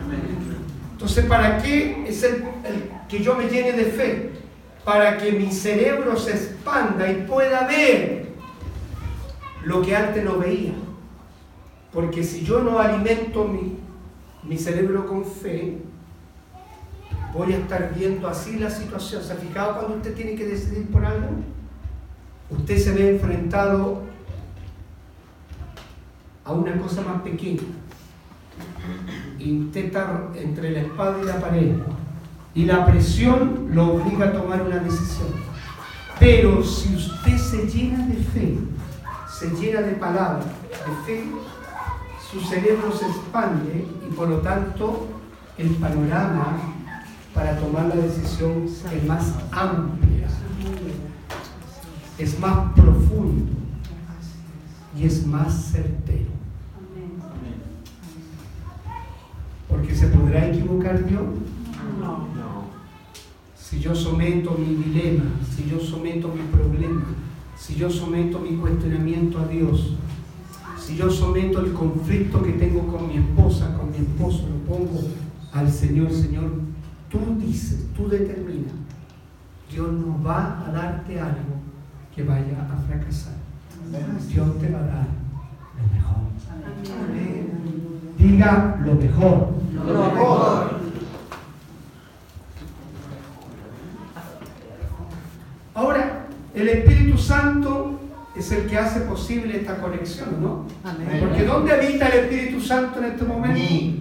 Entonces, ¿para qué es el, el que yo me llene de fe? Para que mi cerebro se expanda y pueda ver lo que antes no veía. Porque si yo no alimento mi, mi cerebro con fe, voy a estar viendo así la situación. ¿Se ha fijado cuando usted tiene que decidir por algo? Usted se ve enfrentado a una cosa más pequeña. Y usted está entre la espada y la pared. Y la presión lo obliga a tomar una decisión. Pero si usted se llena de fe, se llena de palabra, de fe, su cerebro se expande y por lo tanto el panorama para tomar la decisión es más amplia, es más profundo y es más certero. Porque se podrá equivocar Dios. Si yo someto mi dilema, si yo someto mi problema, si yo someto mi cuestionamiento a Dios, si yo someto el conflicto que tengo con mi esposa, con mi esposo, lo pongo al Señor, Señor, tú dices, tú determinas, Dios no va a darte algo que vaya a fracasar. Dios te va a dar lo mejor. Diga lo mejor. Lo mejor. Ahora, el Espíritu Santo es el que hace posible esta conexión, ¿no? Amén. Porque ¿dónde habita el Espíritu Santo en este momento?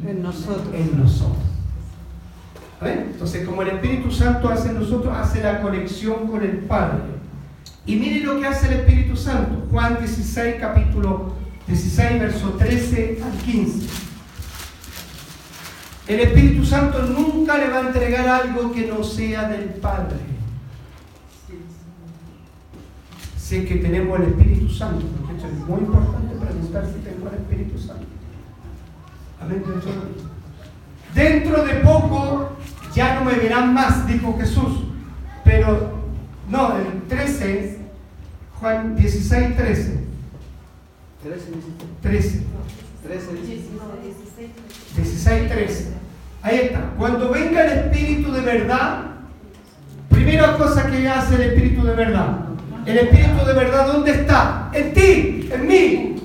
En nosotros. En nosotros. ¿Ven? Entonces, como el Espíritu Santo hace en nosotros, hace la conexión con el Padre. Y mire lo que hace el Espíritu Santo. Juan 16, capítulo 16, verso 13 al 15. El Espíritu Santo nunca le va a entregar algo que no sea del Padre. Es que tenemos el Espíritu Santo, porque esto es muy importante preguntar si tengo el Espíritu Santo. Amén. Dentro de poco ya no me verán más, dijo Jesús. Pero, no, el 13, Juan 16, 13. 13. 16, 13. Ahí está. Cuando venga el Espíritu de verdad, primera cosa que hace el Espíritu de verdad. El Espíritu de verdad, ¿dónde está? En ti, en mí.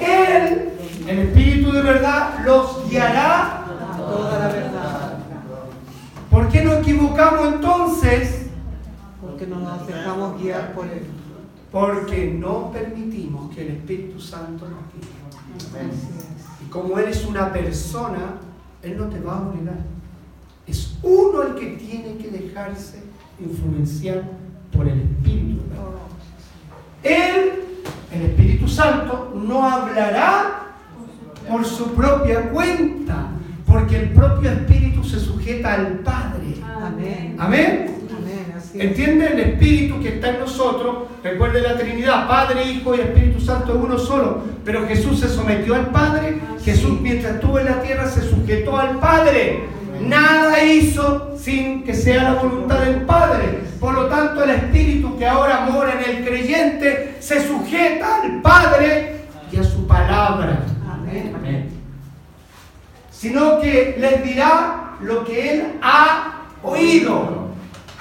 Él, el Espíritu de verdad, los guiará Toda la verdad. ¿Por qué nos equivocamos entonces? Porque no nos dejamos guiar por Él. Porque no permitimos que el Espíritu Santo nos guíe. Y como Él es una persona, Él no te va a obligar. Es uno el que tiene que dejarse influenciar por el Espíritu. Él, el Espíritu Santo, no hablará por su propia cuenta, porque el propio Espíritu se sujeta al Padre. Amén. Amén. ¿Entiende el Espíritu que está en nosotros? Recuerde la Trinidad, Padre, Hijo y Espíritu Santo es uno solo. Pero Jesús se sometió al Padre. Jesús mientras estuvo en la tierra se sujetó al Padre. Nada hizo sin que sea la voluntad del Padre. Por lo tanto, el Espíritu que ahora mora en el creyente se sujeta al Padre y a su palabra. Amén. Sino que les dirá lo que Él ha oído.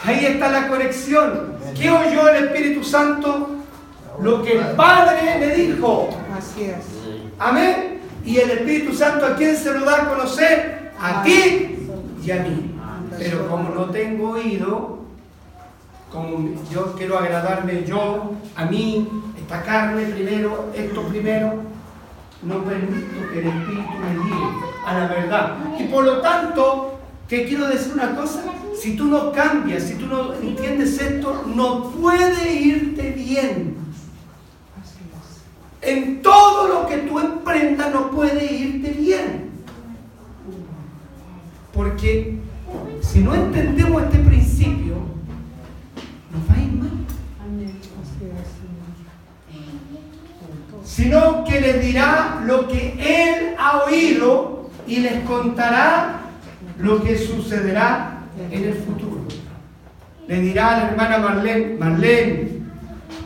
Ahí está la conexión. ¿Qué oyó el Espíritu Santo? Lo que el Padre le dijo. Así es. Amén. Y el Espíritu Santo a quién se lo da a conocer? A ti y a mí. Pero como no tengo oído, como yo quiero agradarme yo, a mí, esta carne primero, esto primero, no permito que el Espíritu me guíe a la verdad. Y por lo tanto, te quiero decir una cosa, si tú no cambias, si tú no entiendes esto, no puede irte bien. En todo lo que tú emprendas no puede irte bien. Porque si no entendemos este principio, nos va a ir mal. Sino que les dirá lo que él ha oído y les contará lo que sucederá en el futuro. Le dirá a la hermana Marlene, Marlene,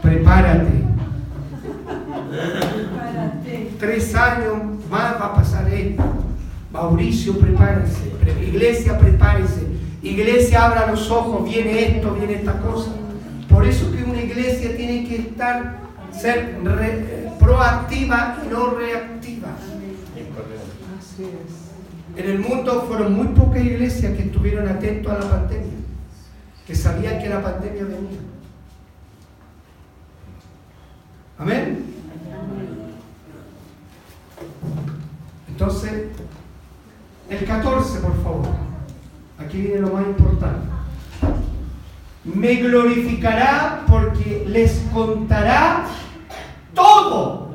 prepárate. Tres años más va a pasar esto. Mauricio, prepárese. Iglesia, prepárese. Iglesia, abra los ojos. Viene esto, viene esta cosa. Por eso que una iglesia tiene que estar, ser proactiva y no reactiva. En el mundo fueron muy pocas iglesias que estuvieron atentos a la pandemia, que sabían que la pandemia venía. Amén. Entonces, el 14, por favor. Aquí viene lo más importante. Me glorificará porque les contará todo.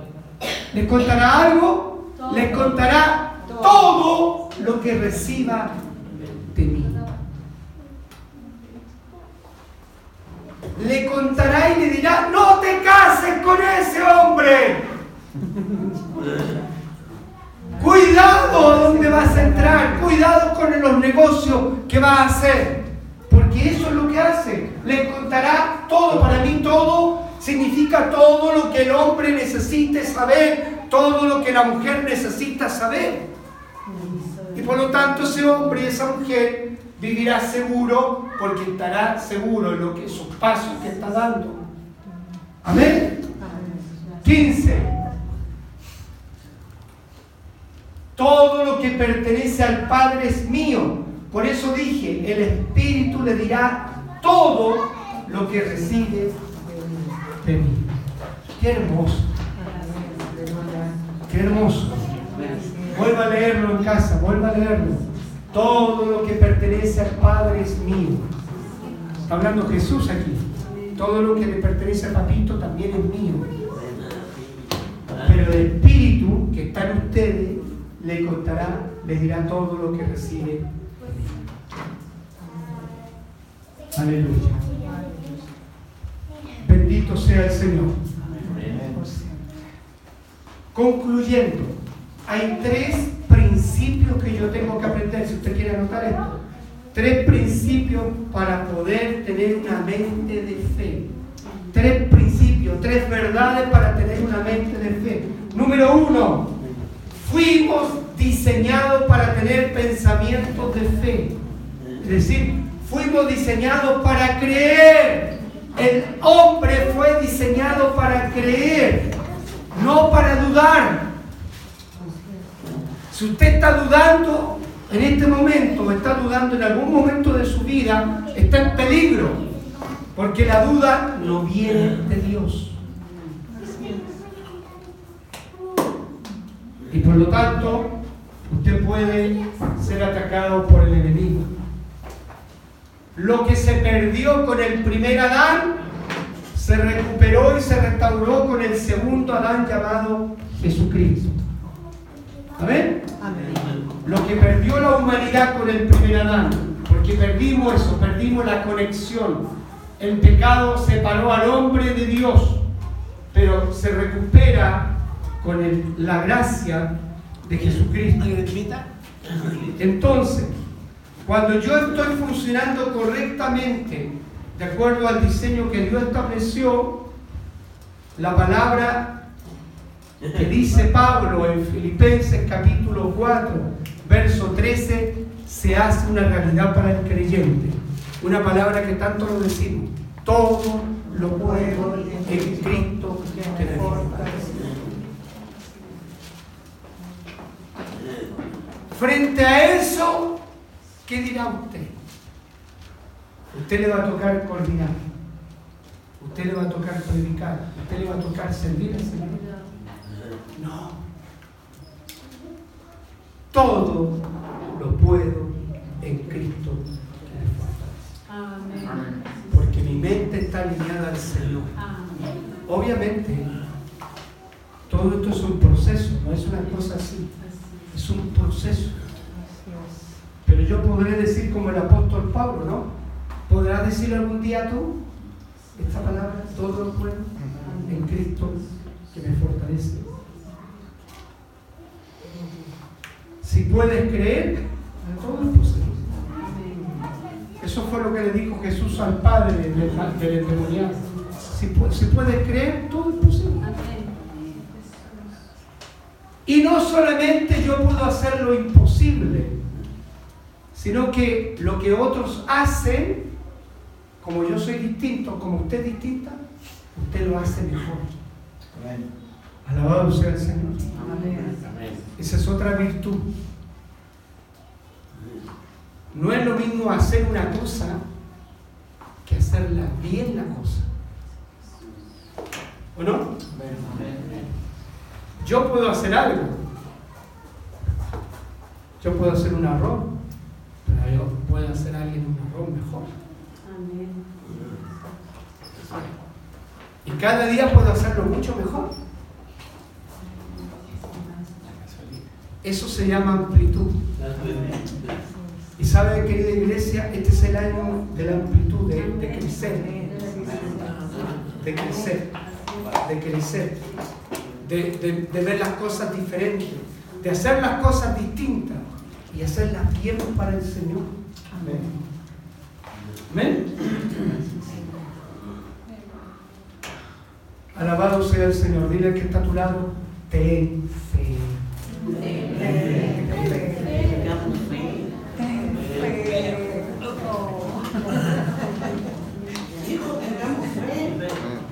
¿Les contará algo? Les contará todo lo que reciba de mí. Le contará y le dirá, no te cases con ese hombre. Cuidado dónde vas a entrar, cuidado con los negocios que vas a hacer, porque eso es lo que hace. Le contará todo, para mí todo significa todo lo que el hombre necesite saber, todo lo que la mujer necesita saber. Y por lo tanto ese hombre y esa mujer vivirá seguro porque estará seguro en lo que esos pasos que está dando. Amén. 15. Todo lo que pertenece al Padre es mío. Por eso dije, el Espíritu le dirá todo lo que recibe de mí. Qué hermoso. Qué hermoso. Vuelva a leerlo en casa, vuelva a leerlo. Todo lo que pertenece al Padre es mío. Está hablando Jesús aquí. Todo lo que le pertenece al papito también es mío. Pero el Espíritu que está en ustedes le contará, les dirá todo lo que recibe. Aleluya. Bendito sea el Señor. Concluyendo, hay tres principios que yo tengo que aprender, si usted quiere anotar esto. Tres principios para poder tener una mente de fe. Tres principios, tres verdades para tener una mente de fe. Número uno, fuimos diseñados para tener pensamientos de fe. Es decir, fuimos diseñados para creer. El hombre fue diseñado para creer, no para dudar. Si usted está dudando en este momento, está dudando en algún momento de su vida, está en peligro, porque la duda no viene de Dios. Y por lo tanto, usted puede ser atacado por el enemigo. Lo que se perdió con el primer Adán, se recuperó y se restauró con el segundo Adán llamado Jesucristo. ¿Amén? Amén. Lo que perdió la humanidad con el primer Adán, porque perdimos eso, perdimos la conexión. El pecado separó al hombre de Dios, pero se recupera con la gracia de Jesucristo. Entonces, cuando yo estoy funcionando correctamente, de acuerdo al diseño que Dios estableció, la palabra que dice Pablo en Filipenses capítulo 4, verso 13, se hace una realidad para el creyente. Una palabra que tanto lo decimos. Todo lo puedo en Cristo que me Frente a eso, ¿qué dirá usted? Usted le va a tocar coordinar. Usted le va a tocar predicar. Usted le va a tocar servir al Señor. No. Todo lo puedo en Cristo Amén. Porque mi mente está alineada al Señor. Obviamente, todo esto es un proceso, no es una cosa así. Es un proceso. Pero yo podré decir como el apóstol Pablo, ¿no? ¿Podrás decir algún día tú esta palabra? Todo lo puedo en Cristo que me fortalece. Si puedes creer, todo es posible. Eso fue lo que le dijo Jesús al Padre del, endemoniado. Si, si puedes creer, todo es posible. Y no solamente yo puedo hacer lo imposible, sino que lo que otros hacen, como yo soy distinto, como usted es distinta, usted lo hace mejor. Alabado sea el Señor. Esa es otra virtud. No es lo mismo hacer una cosa que hacerla bien la cosa. ¿O no? Yo puedo hacer algo. Yo puedo hacer un arroz, pero yo puedo hacer a alguien un arroz mejor. Y cada día puedo hacerlo mucho mejor. Eso se llama amplitud. Y sabe, querida iglesia, este es el año de la amplitud, de, de crecer. De crecer. De crecer de, ver las cosas diferentes, de hacer las cosas distintas y hacerlas bien para el Señor. Amén. Amén. Alabado sea el Señor. Dile que está a tu lado. Ten fe. Ten fe.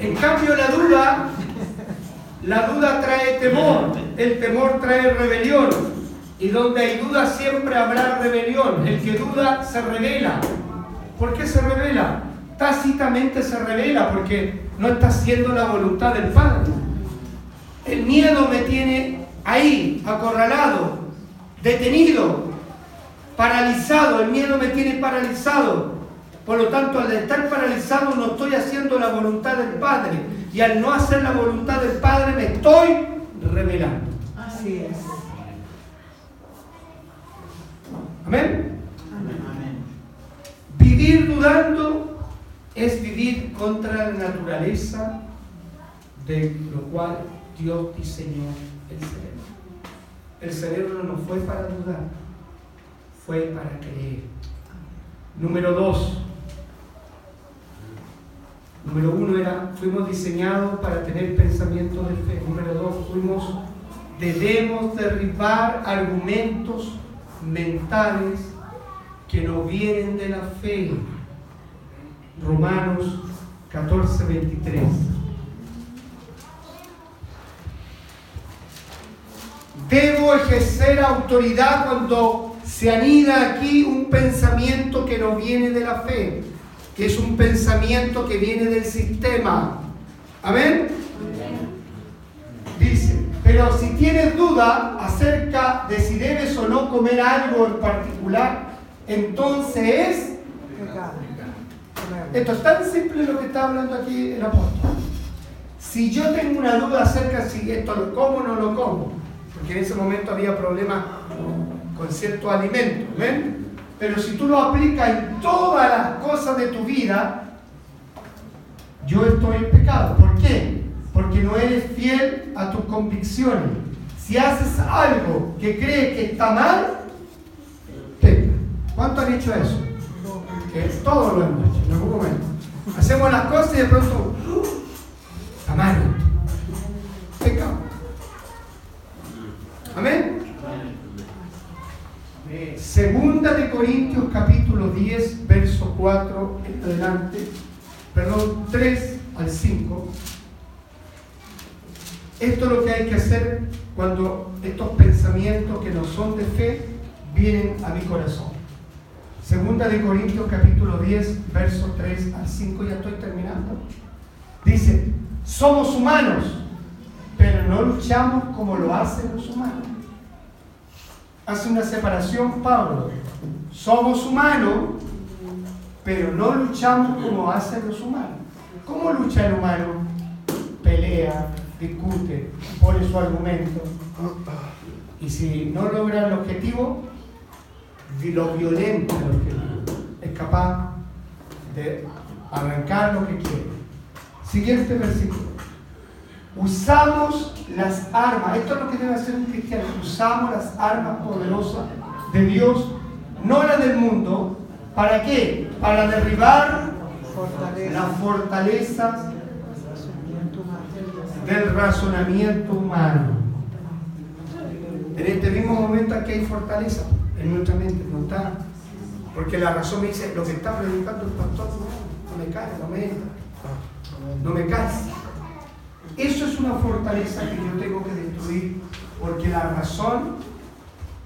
En cambio, la duda la duda trae temor, el temor trae rebelión. Y donde hay duda siempre habrá rebelión. El que duda se revela. ¿Por qué se revela? Tácitamente se revela porque no está haciendo la voluntad del Padre. El miedo me tiene ahí, acorralado, detenido, paralizado. El miedo me tiene paralizado. Por lo tanto, al estar paralizado no estoy haciendo la voluntad del Padre. Y al no hacer la voluntad del Padre me estoy revelando. Así es. Amén. Vivir dudando es vivir contra la naturaleza de lo cual Dios diseñó el cerebro. El cerebro no fue para dudar, fue para creer. Número dos, Número uno era, fuimos diseñados para tener pensamientos de fe. Número dos, fuimos, debemos derribar argumentos mentales que no vienen de la fe. Romanos 14, 23. Debo ejercer autoridad cuando se anida aquí un pensamiento que no viene de la fe que es un pensamiento que viene del sistema. Amén. Dice, pero si tienes duda acerca de si debes o no comer algo en particular, entonces es Esto es tan simple lo que está hablando aquí el apóstol. Si yo tengo una duda acerca de si esto lo como o no lo como, porque en ese momento había problemas con cierto alimento, ¿ven? Pero si tú lo aplicas en todas las cosas de tu vida, yo estoy en pecado. ¿Por qué? Porque no eres fiel a tus convicciones. Si haces algo que crees que está mal, peca. ¿Cuánto han hecho eso? Que todo lo hemos hecho en algún momento. Hacemos las cosas y de pronto, ¡uh! está mal. Pecado. Amén. Segunda de Corintios capítulo 10, verso 4 en adelante, perdón, 3 al 5. Esto es lo que hay que hacer cuando estos pensamientos que no son de fe vienen a mi corazón. Segunda de Corintios capítulo 10, verso 3 al 5, ya estoy terminando. Dice, somos humanos, pero no luchamos como lo hacen los humanos hace una separación Pablo. Somos humanos, pero no luchamos como hacen los humanos. ¿Cómo lucha el humano? Pelea, discute, pone su argumento. Y si no logra el objetivo, lo violenta es capaz de arrancar lo que quiere. Siguiente versículo. Usamos las armas, esto es lo que debe hacer un cristiano, usamos las armas poderosas de Dios, no las del mundo, ¿para qué? Para derribar las fortalezas del razonamiento humano. En este mismo momento aquí hay fortaleza en nuestra mente, no está. Porque la razón me dice, lo que está predicando el pastor no, me cae, no me entra, no me cae. Eso es una fortaleza que yo tengo que destruir, porque la razón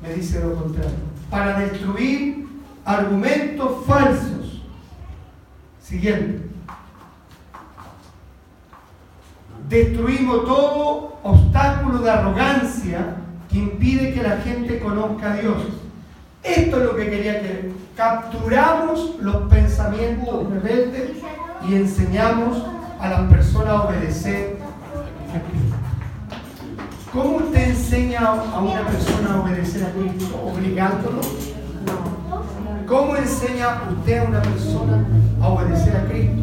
me dice lo contrario. Para destruir argumentos falsos. Siguiente. Destruimos todo obstáculo de arrogancia que impide que la gente conozca a Dios. Esto es lo que quería que capturamos los pensamientos rebeldes y enseñamos a las personas a obedecer ¿Cómo usted enseña a una persona a obedecer a Cristo? ¿Obligándolo? ¿Cómo enseña usted a una persona a obedecer a Cristo?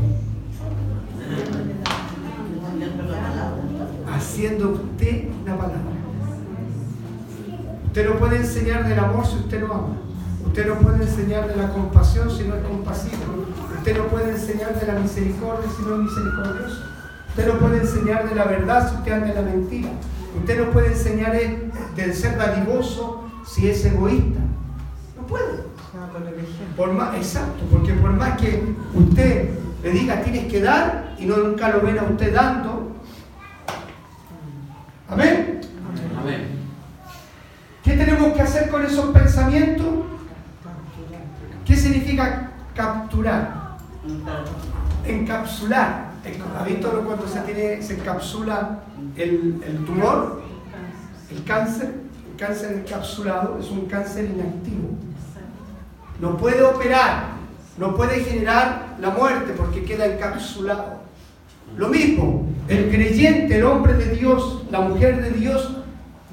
Haciendo usted la palabra. Usted no puede enseñar del amor si usted no ama. Usted no puede enseñar de la compasión si no es compasivo. Usted no puede enseñar de la misericordia si no es misericordioso. Usted no puede enseñar de la verdad si usted anda en la mentira. Usted no puede enseñar del ser dadivoso si es egoísta. No puede. Por más, exacto, porque por más que usted le diga tienes que dar y no nunca lo ven a usted dando. Amén. Amén. ¿Qué tenemos que hacer con esos pensamientos? ¿Qué significa capturar? Encapsular. ¿Ha visto cuando se, tiene, se encapsula el, el tumor? El cáncer. El cáncer encapsulado es un cáncer inactivo. No puede operar, no puede generar la muerte porque queda encapsulado. Lo mismo, el creyente, el hombre de Dios, la mujer de Dios,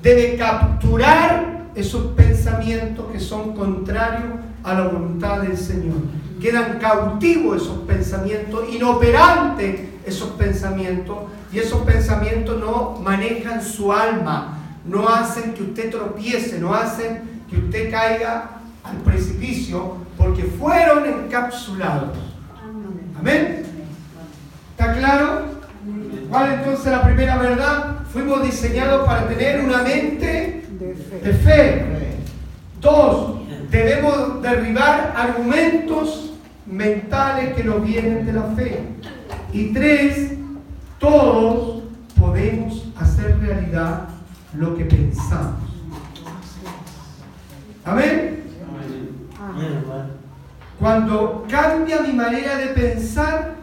debe capturar esos pensamientos que son contrarios a la voluntad del Señor quedan cautivos esos pensamientos, inoperantes esos pensamientos, y esos pensamientos no manejan su alma, no hacen que usted tropiece, no hacen que usted caiga al precipicio, porque fueron encapsulados. Amén. ¿Está claro? ¿Cuál entonces la primera verdad? Fuimos diseñados para tener una mente de fe. Dos, debemos derribar argumentos mentales que nos vienen de la fe. Y tres, todos podemos hacer realidad lo que pensamos. Amén. Cuando cambia mi manera de pensar,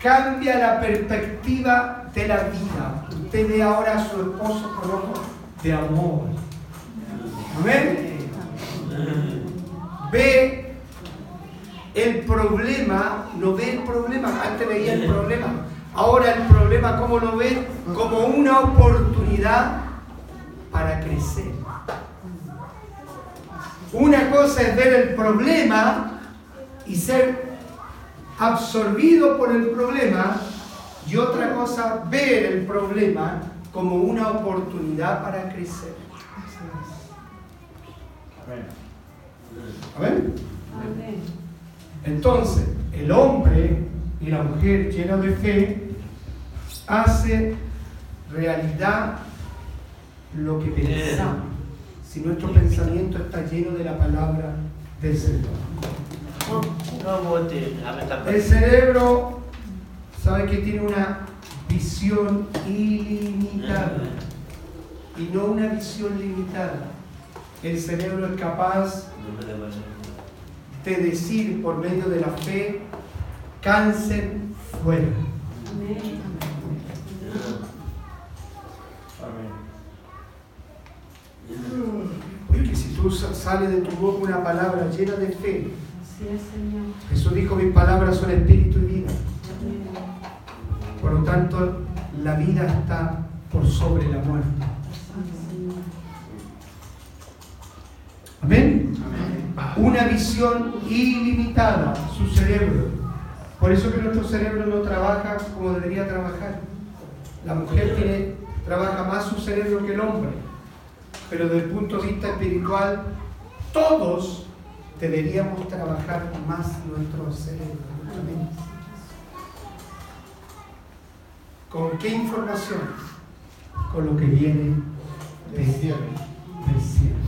cambia la perspectiva de la vida. Usted ve ahora a su esposo con ojos de amor. Amén. Ve el problema, no ve el problema, antes veía el problema, ahora el problema, ¿cómo lo ve? Como una oportunidad para crecer. Una cosa es ver el problema y ser absorbido por el problema y otra cosa ver el problema como una oportunidad para crecer. Amén. Amén. Entonces, el hombre y la mujer llena de fe hace realidad lo que pensamos. Si nuestro pensamiento está lleno de la palabra del Señor. El cerebro sabe que tiene una visión ilimitada y no una visión limitada. El cerebro es capaz de decir por medio de la fe, cáncer fuera. Porque si tú sales de tu boca una palabra llena de fe, Jesús dijo, mis palabras son espíritu y vida. Por lo tanto, la vida está por sobre la muerte. Amén una visión ilimitada, su cerebro. Por eso que nuestro cerebro no trabaja como debería trabajar. La mujer trabaja más su cerebro que el hombre, pero desde el punto de vista espiritual, todos deberíamos trabajar más nuestro cerebro. ¿Con qué información? Con lo que viene. Del cielo.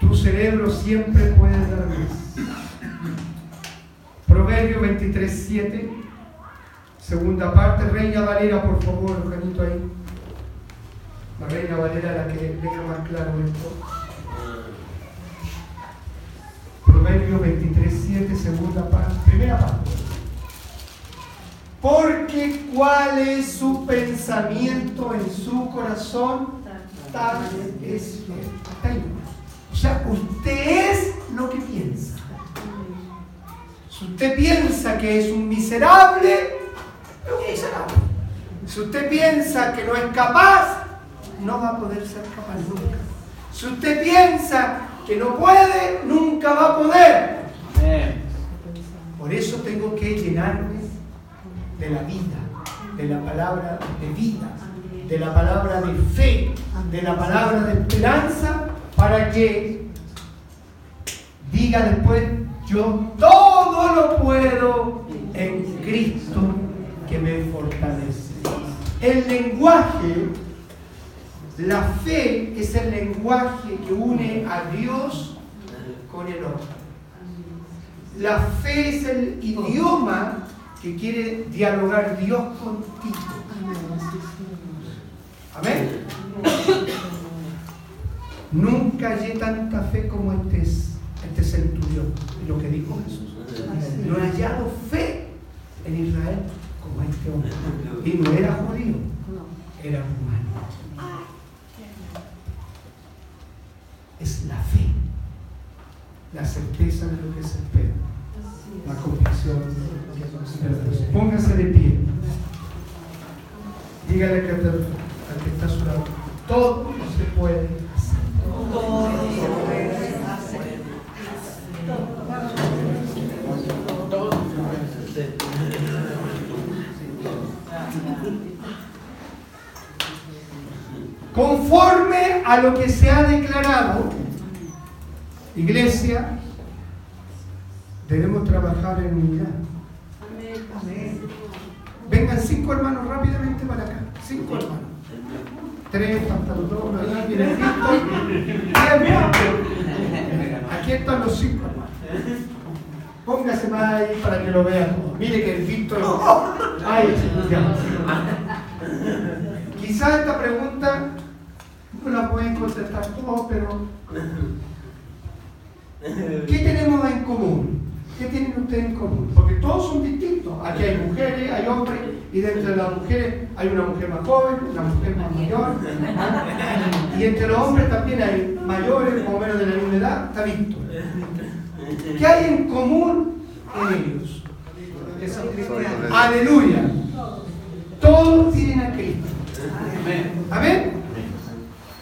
Tu cerebro siempre puede dar más. Proverbio 23, 7. Segunda parte, Reina Valera, por favor, Janito ahí. La Reina Valera la que deja más claro esto. Proverbio 23, 7, segunda parte, primera parte. Porque cuál es su pensamiento en su corazón, tal es él. O sea, usted es lo que piensa. Si usted piensa que es un miserable, es un miserable. Si usted piensa que no es capaz, no va a poder ser capaz nunca. Si usted piensa que no puede, nunca va a poder. Por eso tengo que llenarme de la vida, de la palabra de vida, de la palabra de fe, de la palabra de esperanza, para que diga después, yo todo lo puedo en Cristo que me fortalece. El lenguaje, la fe es el lenguaje que une a Dios con el hombre. La fe es el idioma que quiere dialogar Dios contigo. Amén. Nunca hallé tanta fe como este, este centurión, lo que dijo Jesús. No he hallado fe en Israel como este hombre. Y no era judío, era humano. Es la fe, la certeza de lo que se espera, la convicción Póngase de pie. Dígale que, al que está a su lado, todo se puede Conforme a lo que se ha declarado, iglesia, debemos trabajar en unidad. Vengan cinco hermanos rápidamente para acá. Cinco hermanos. Tres, faltan dos, ¿verdad? Miren, Aquí están los cinco. Póngase más ahí para que lo vean. Mire que el Víctor. Ay, Quizás esta pregunta no la pueden contestar todos, pero. ¿Qué tenemos en común? ¿Qué tienen ustedes en común? Porque todos son distintos. Aquí hay mujeres, hay hombres, y dentro de las mujeres hay una mujer más joven, una mujer más mayor. Y entre los hombres también hay mayores, o menos de la misma edad, está visto. ¿Qué hay en común en ellos? Aleluya. Todos tienen a Cristo. Amén.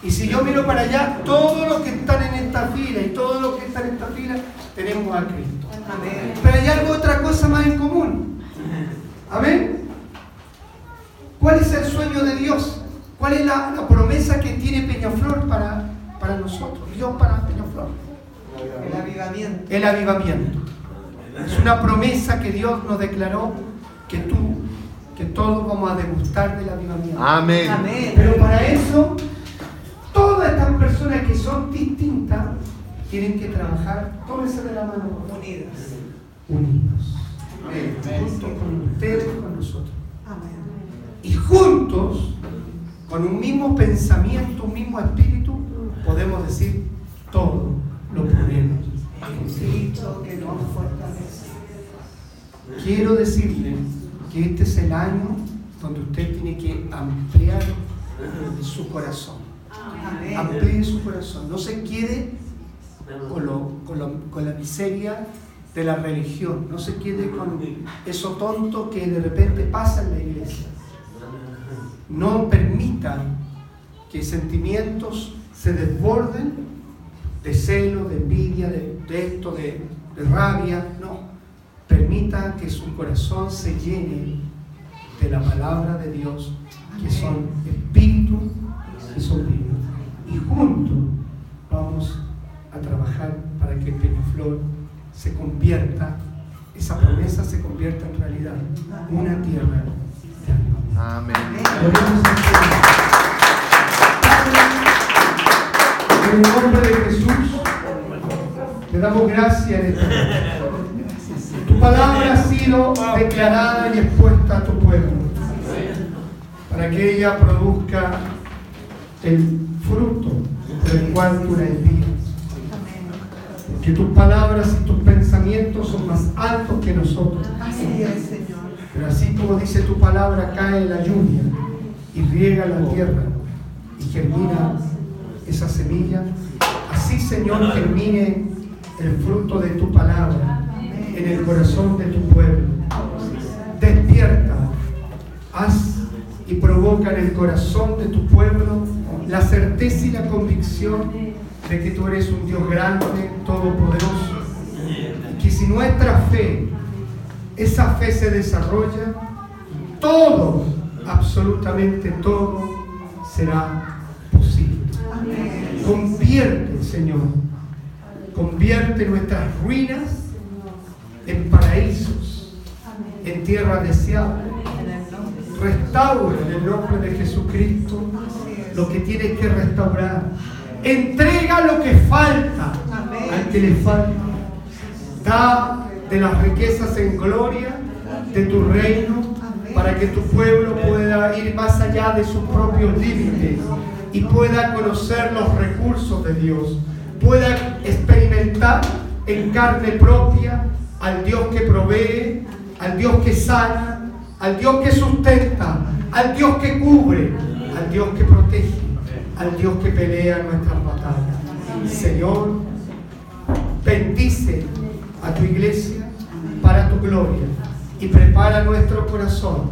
Y si yo miro para allá, todos los que están en esta fila y todos los que están en esta fila, tenemos a Cristo. Pero hay algo, otra cosa más en común. Amén. ¿Cuál es el sueño de Dios? ¿Cuál es la, promesa que tiene Peñaflor para, para nosotros? Dios para Peñaflor. El avivamiento. El avivamiento. Es una promesa que Dios nos declaró que tú, que todos vamos a degustar del avivamiento. Amén. Pero para eso, todas estas personas que son distintas tienen que trabajar, tómense de la mano, unidas. Unidos. Juntos con ustedes, con nosotros. Y juntos, con un mismo pensamiento, un mismo espíritu, podemos decir todo lo podemos Cristo que nos fortalece. Quiero decirle que este es el año donde usted tiene que ampliar su corazón. Amplíe su corazón. No se quede con, la miseria de la religión. No se quede con eso tonto que de repente pasa en la iglesia. No permita que sentimientos se desborden de celo, de envidia, de, esto, de, rabia. No. Permita que su corazón se llene de la palabra de Dios, que son espíritu y son vida. Y juntos vamos a trabajar para que Peñaflor se convierta, esa promesa se convierta en realidad, una tierra de Amén. En el nombre de Jesús, te damos gracias en esta Tu palabra ha sido declarada y expuesta a tu pueblo, para que ella produzca el fruto por el cual tú la envías. Que tus palabras y tus pensamientos son más altos que nosotros. Así es, Señor. Pero así como dice tu palabra, cae la lluvia y riega la tierra y germina esa semilla. Así, Señor, germine el fruto de tu palabra en el corazón de tu pueblo. Despierta, haz y provoca en el corazón de tu pueblo la certeza y la convicción de que tú eres un Dios grande, todopoderoso. Y que si nuestra fe, esa fe se desarrolla, todo, absolutamente todo, será posible. Convierte, Señor, convierte nuestras ruinas en paraísos, en tierra deseable. Restaura en el nombre de Jesucristo lo que tiene que restaurar. Entrega lo que falta. Al que le falta. Da de las riquezas en gloria de tu reino para que tu pueblo pueda ir más allá de sus propios límites y pueda conocer los recursos de Dios, pueda experimentar en carne propia al Dios que provee, al Dios que sana, al Dios que sustenta, al Dios que cubre, al Dios que protege, al Dios que pelea nuestras batallas. Señor, bendice a tu iglesia para tu gloria y prepara nuestro corazón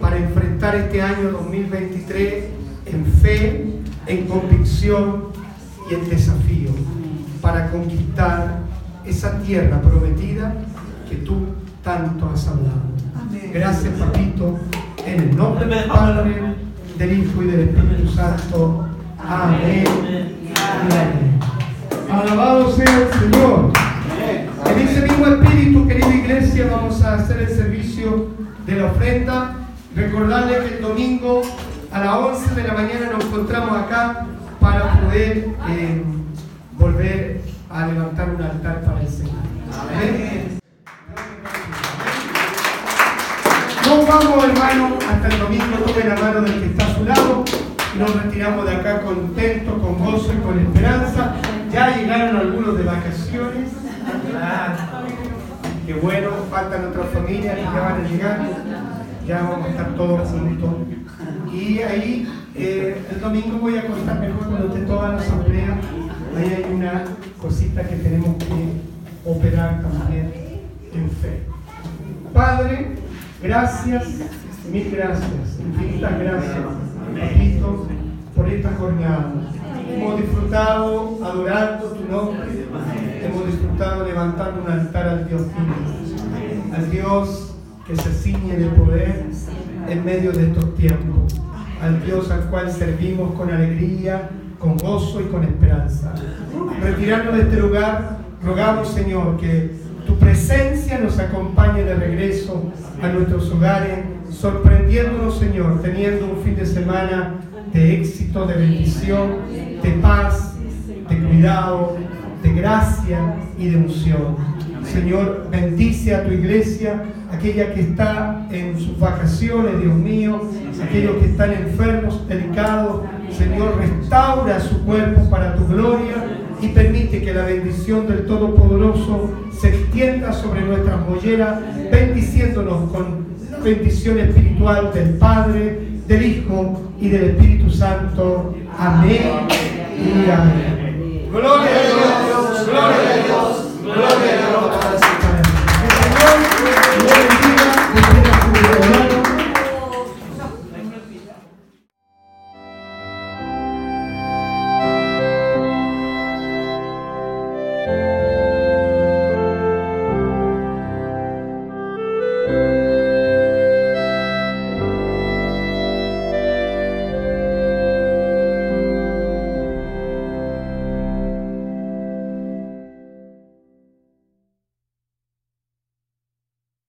para enfrentar este año 2023 en fe, en convicción y en desafío para conquistar esa tierra prometida que tú tanto has hablado. Gracias, papito, en el nombre del Padre, del Hijo y del Espíritu Santo. Amén. Alabado sea el Señor. En ese mismo espíritu, querida iglesia, vamos a hacer el servicio de la ofrenda. Recordarle que el domingo a las 11 de la mañana nos encontramos acá para poder eh, volver a levantar un altar para el Señor. Amén. No vamos, hermano, hasta el domingo. Tome la mano del que está a su lado. Nos retiramos de acá contentos, con gozo y con esperanza. Ya llegaron algunos de vacaciones. Ah, qué bueno, faltan otras familias que ya van a llegar. Ya vamos a estar todos juntos. Y ahí eh, el domingo voy a contar mejor cuando esté toda la asamblea. Ahí hay una cosita que tenemos que operar también en fe. Padre, gracias, mil gracias, infinitas gracias, papito, por esta jornada. Hemos disfrutado adorando tu nombre, hemos disfrutado levantando un altar al Dios vivo, al Dios que se ciñe de poder en medio de estos tiempos, al Dios al cual servimos con alegría, con gozo y con esperanza. Retirarnos de este lugar, rogamos Señor que tu presencia nos acompañe de regreso a nuestros hogares, sorprendiéndonos Señor, teniendo un fin de semana de éxito, de bendición, de paz, de cuidado, de gracia y de unción. Señor, bendice a tu iglesia, aquella que está en sus vacaciones, Dios mío, aquellos que están enfermos, delicados. Señor, restaura su cuerpo para tu gloria y permite que la bendición del Todopoderoso se extienda sobre nuestras molleras, bendiciéndonos con bendición espiritual del Padre, del Hijo y del Espíritu Santo. Amén y amén. Gloria a Dios, gloria a Dios, gloria a Dios.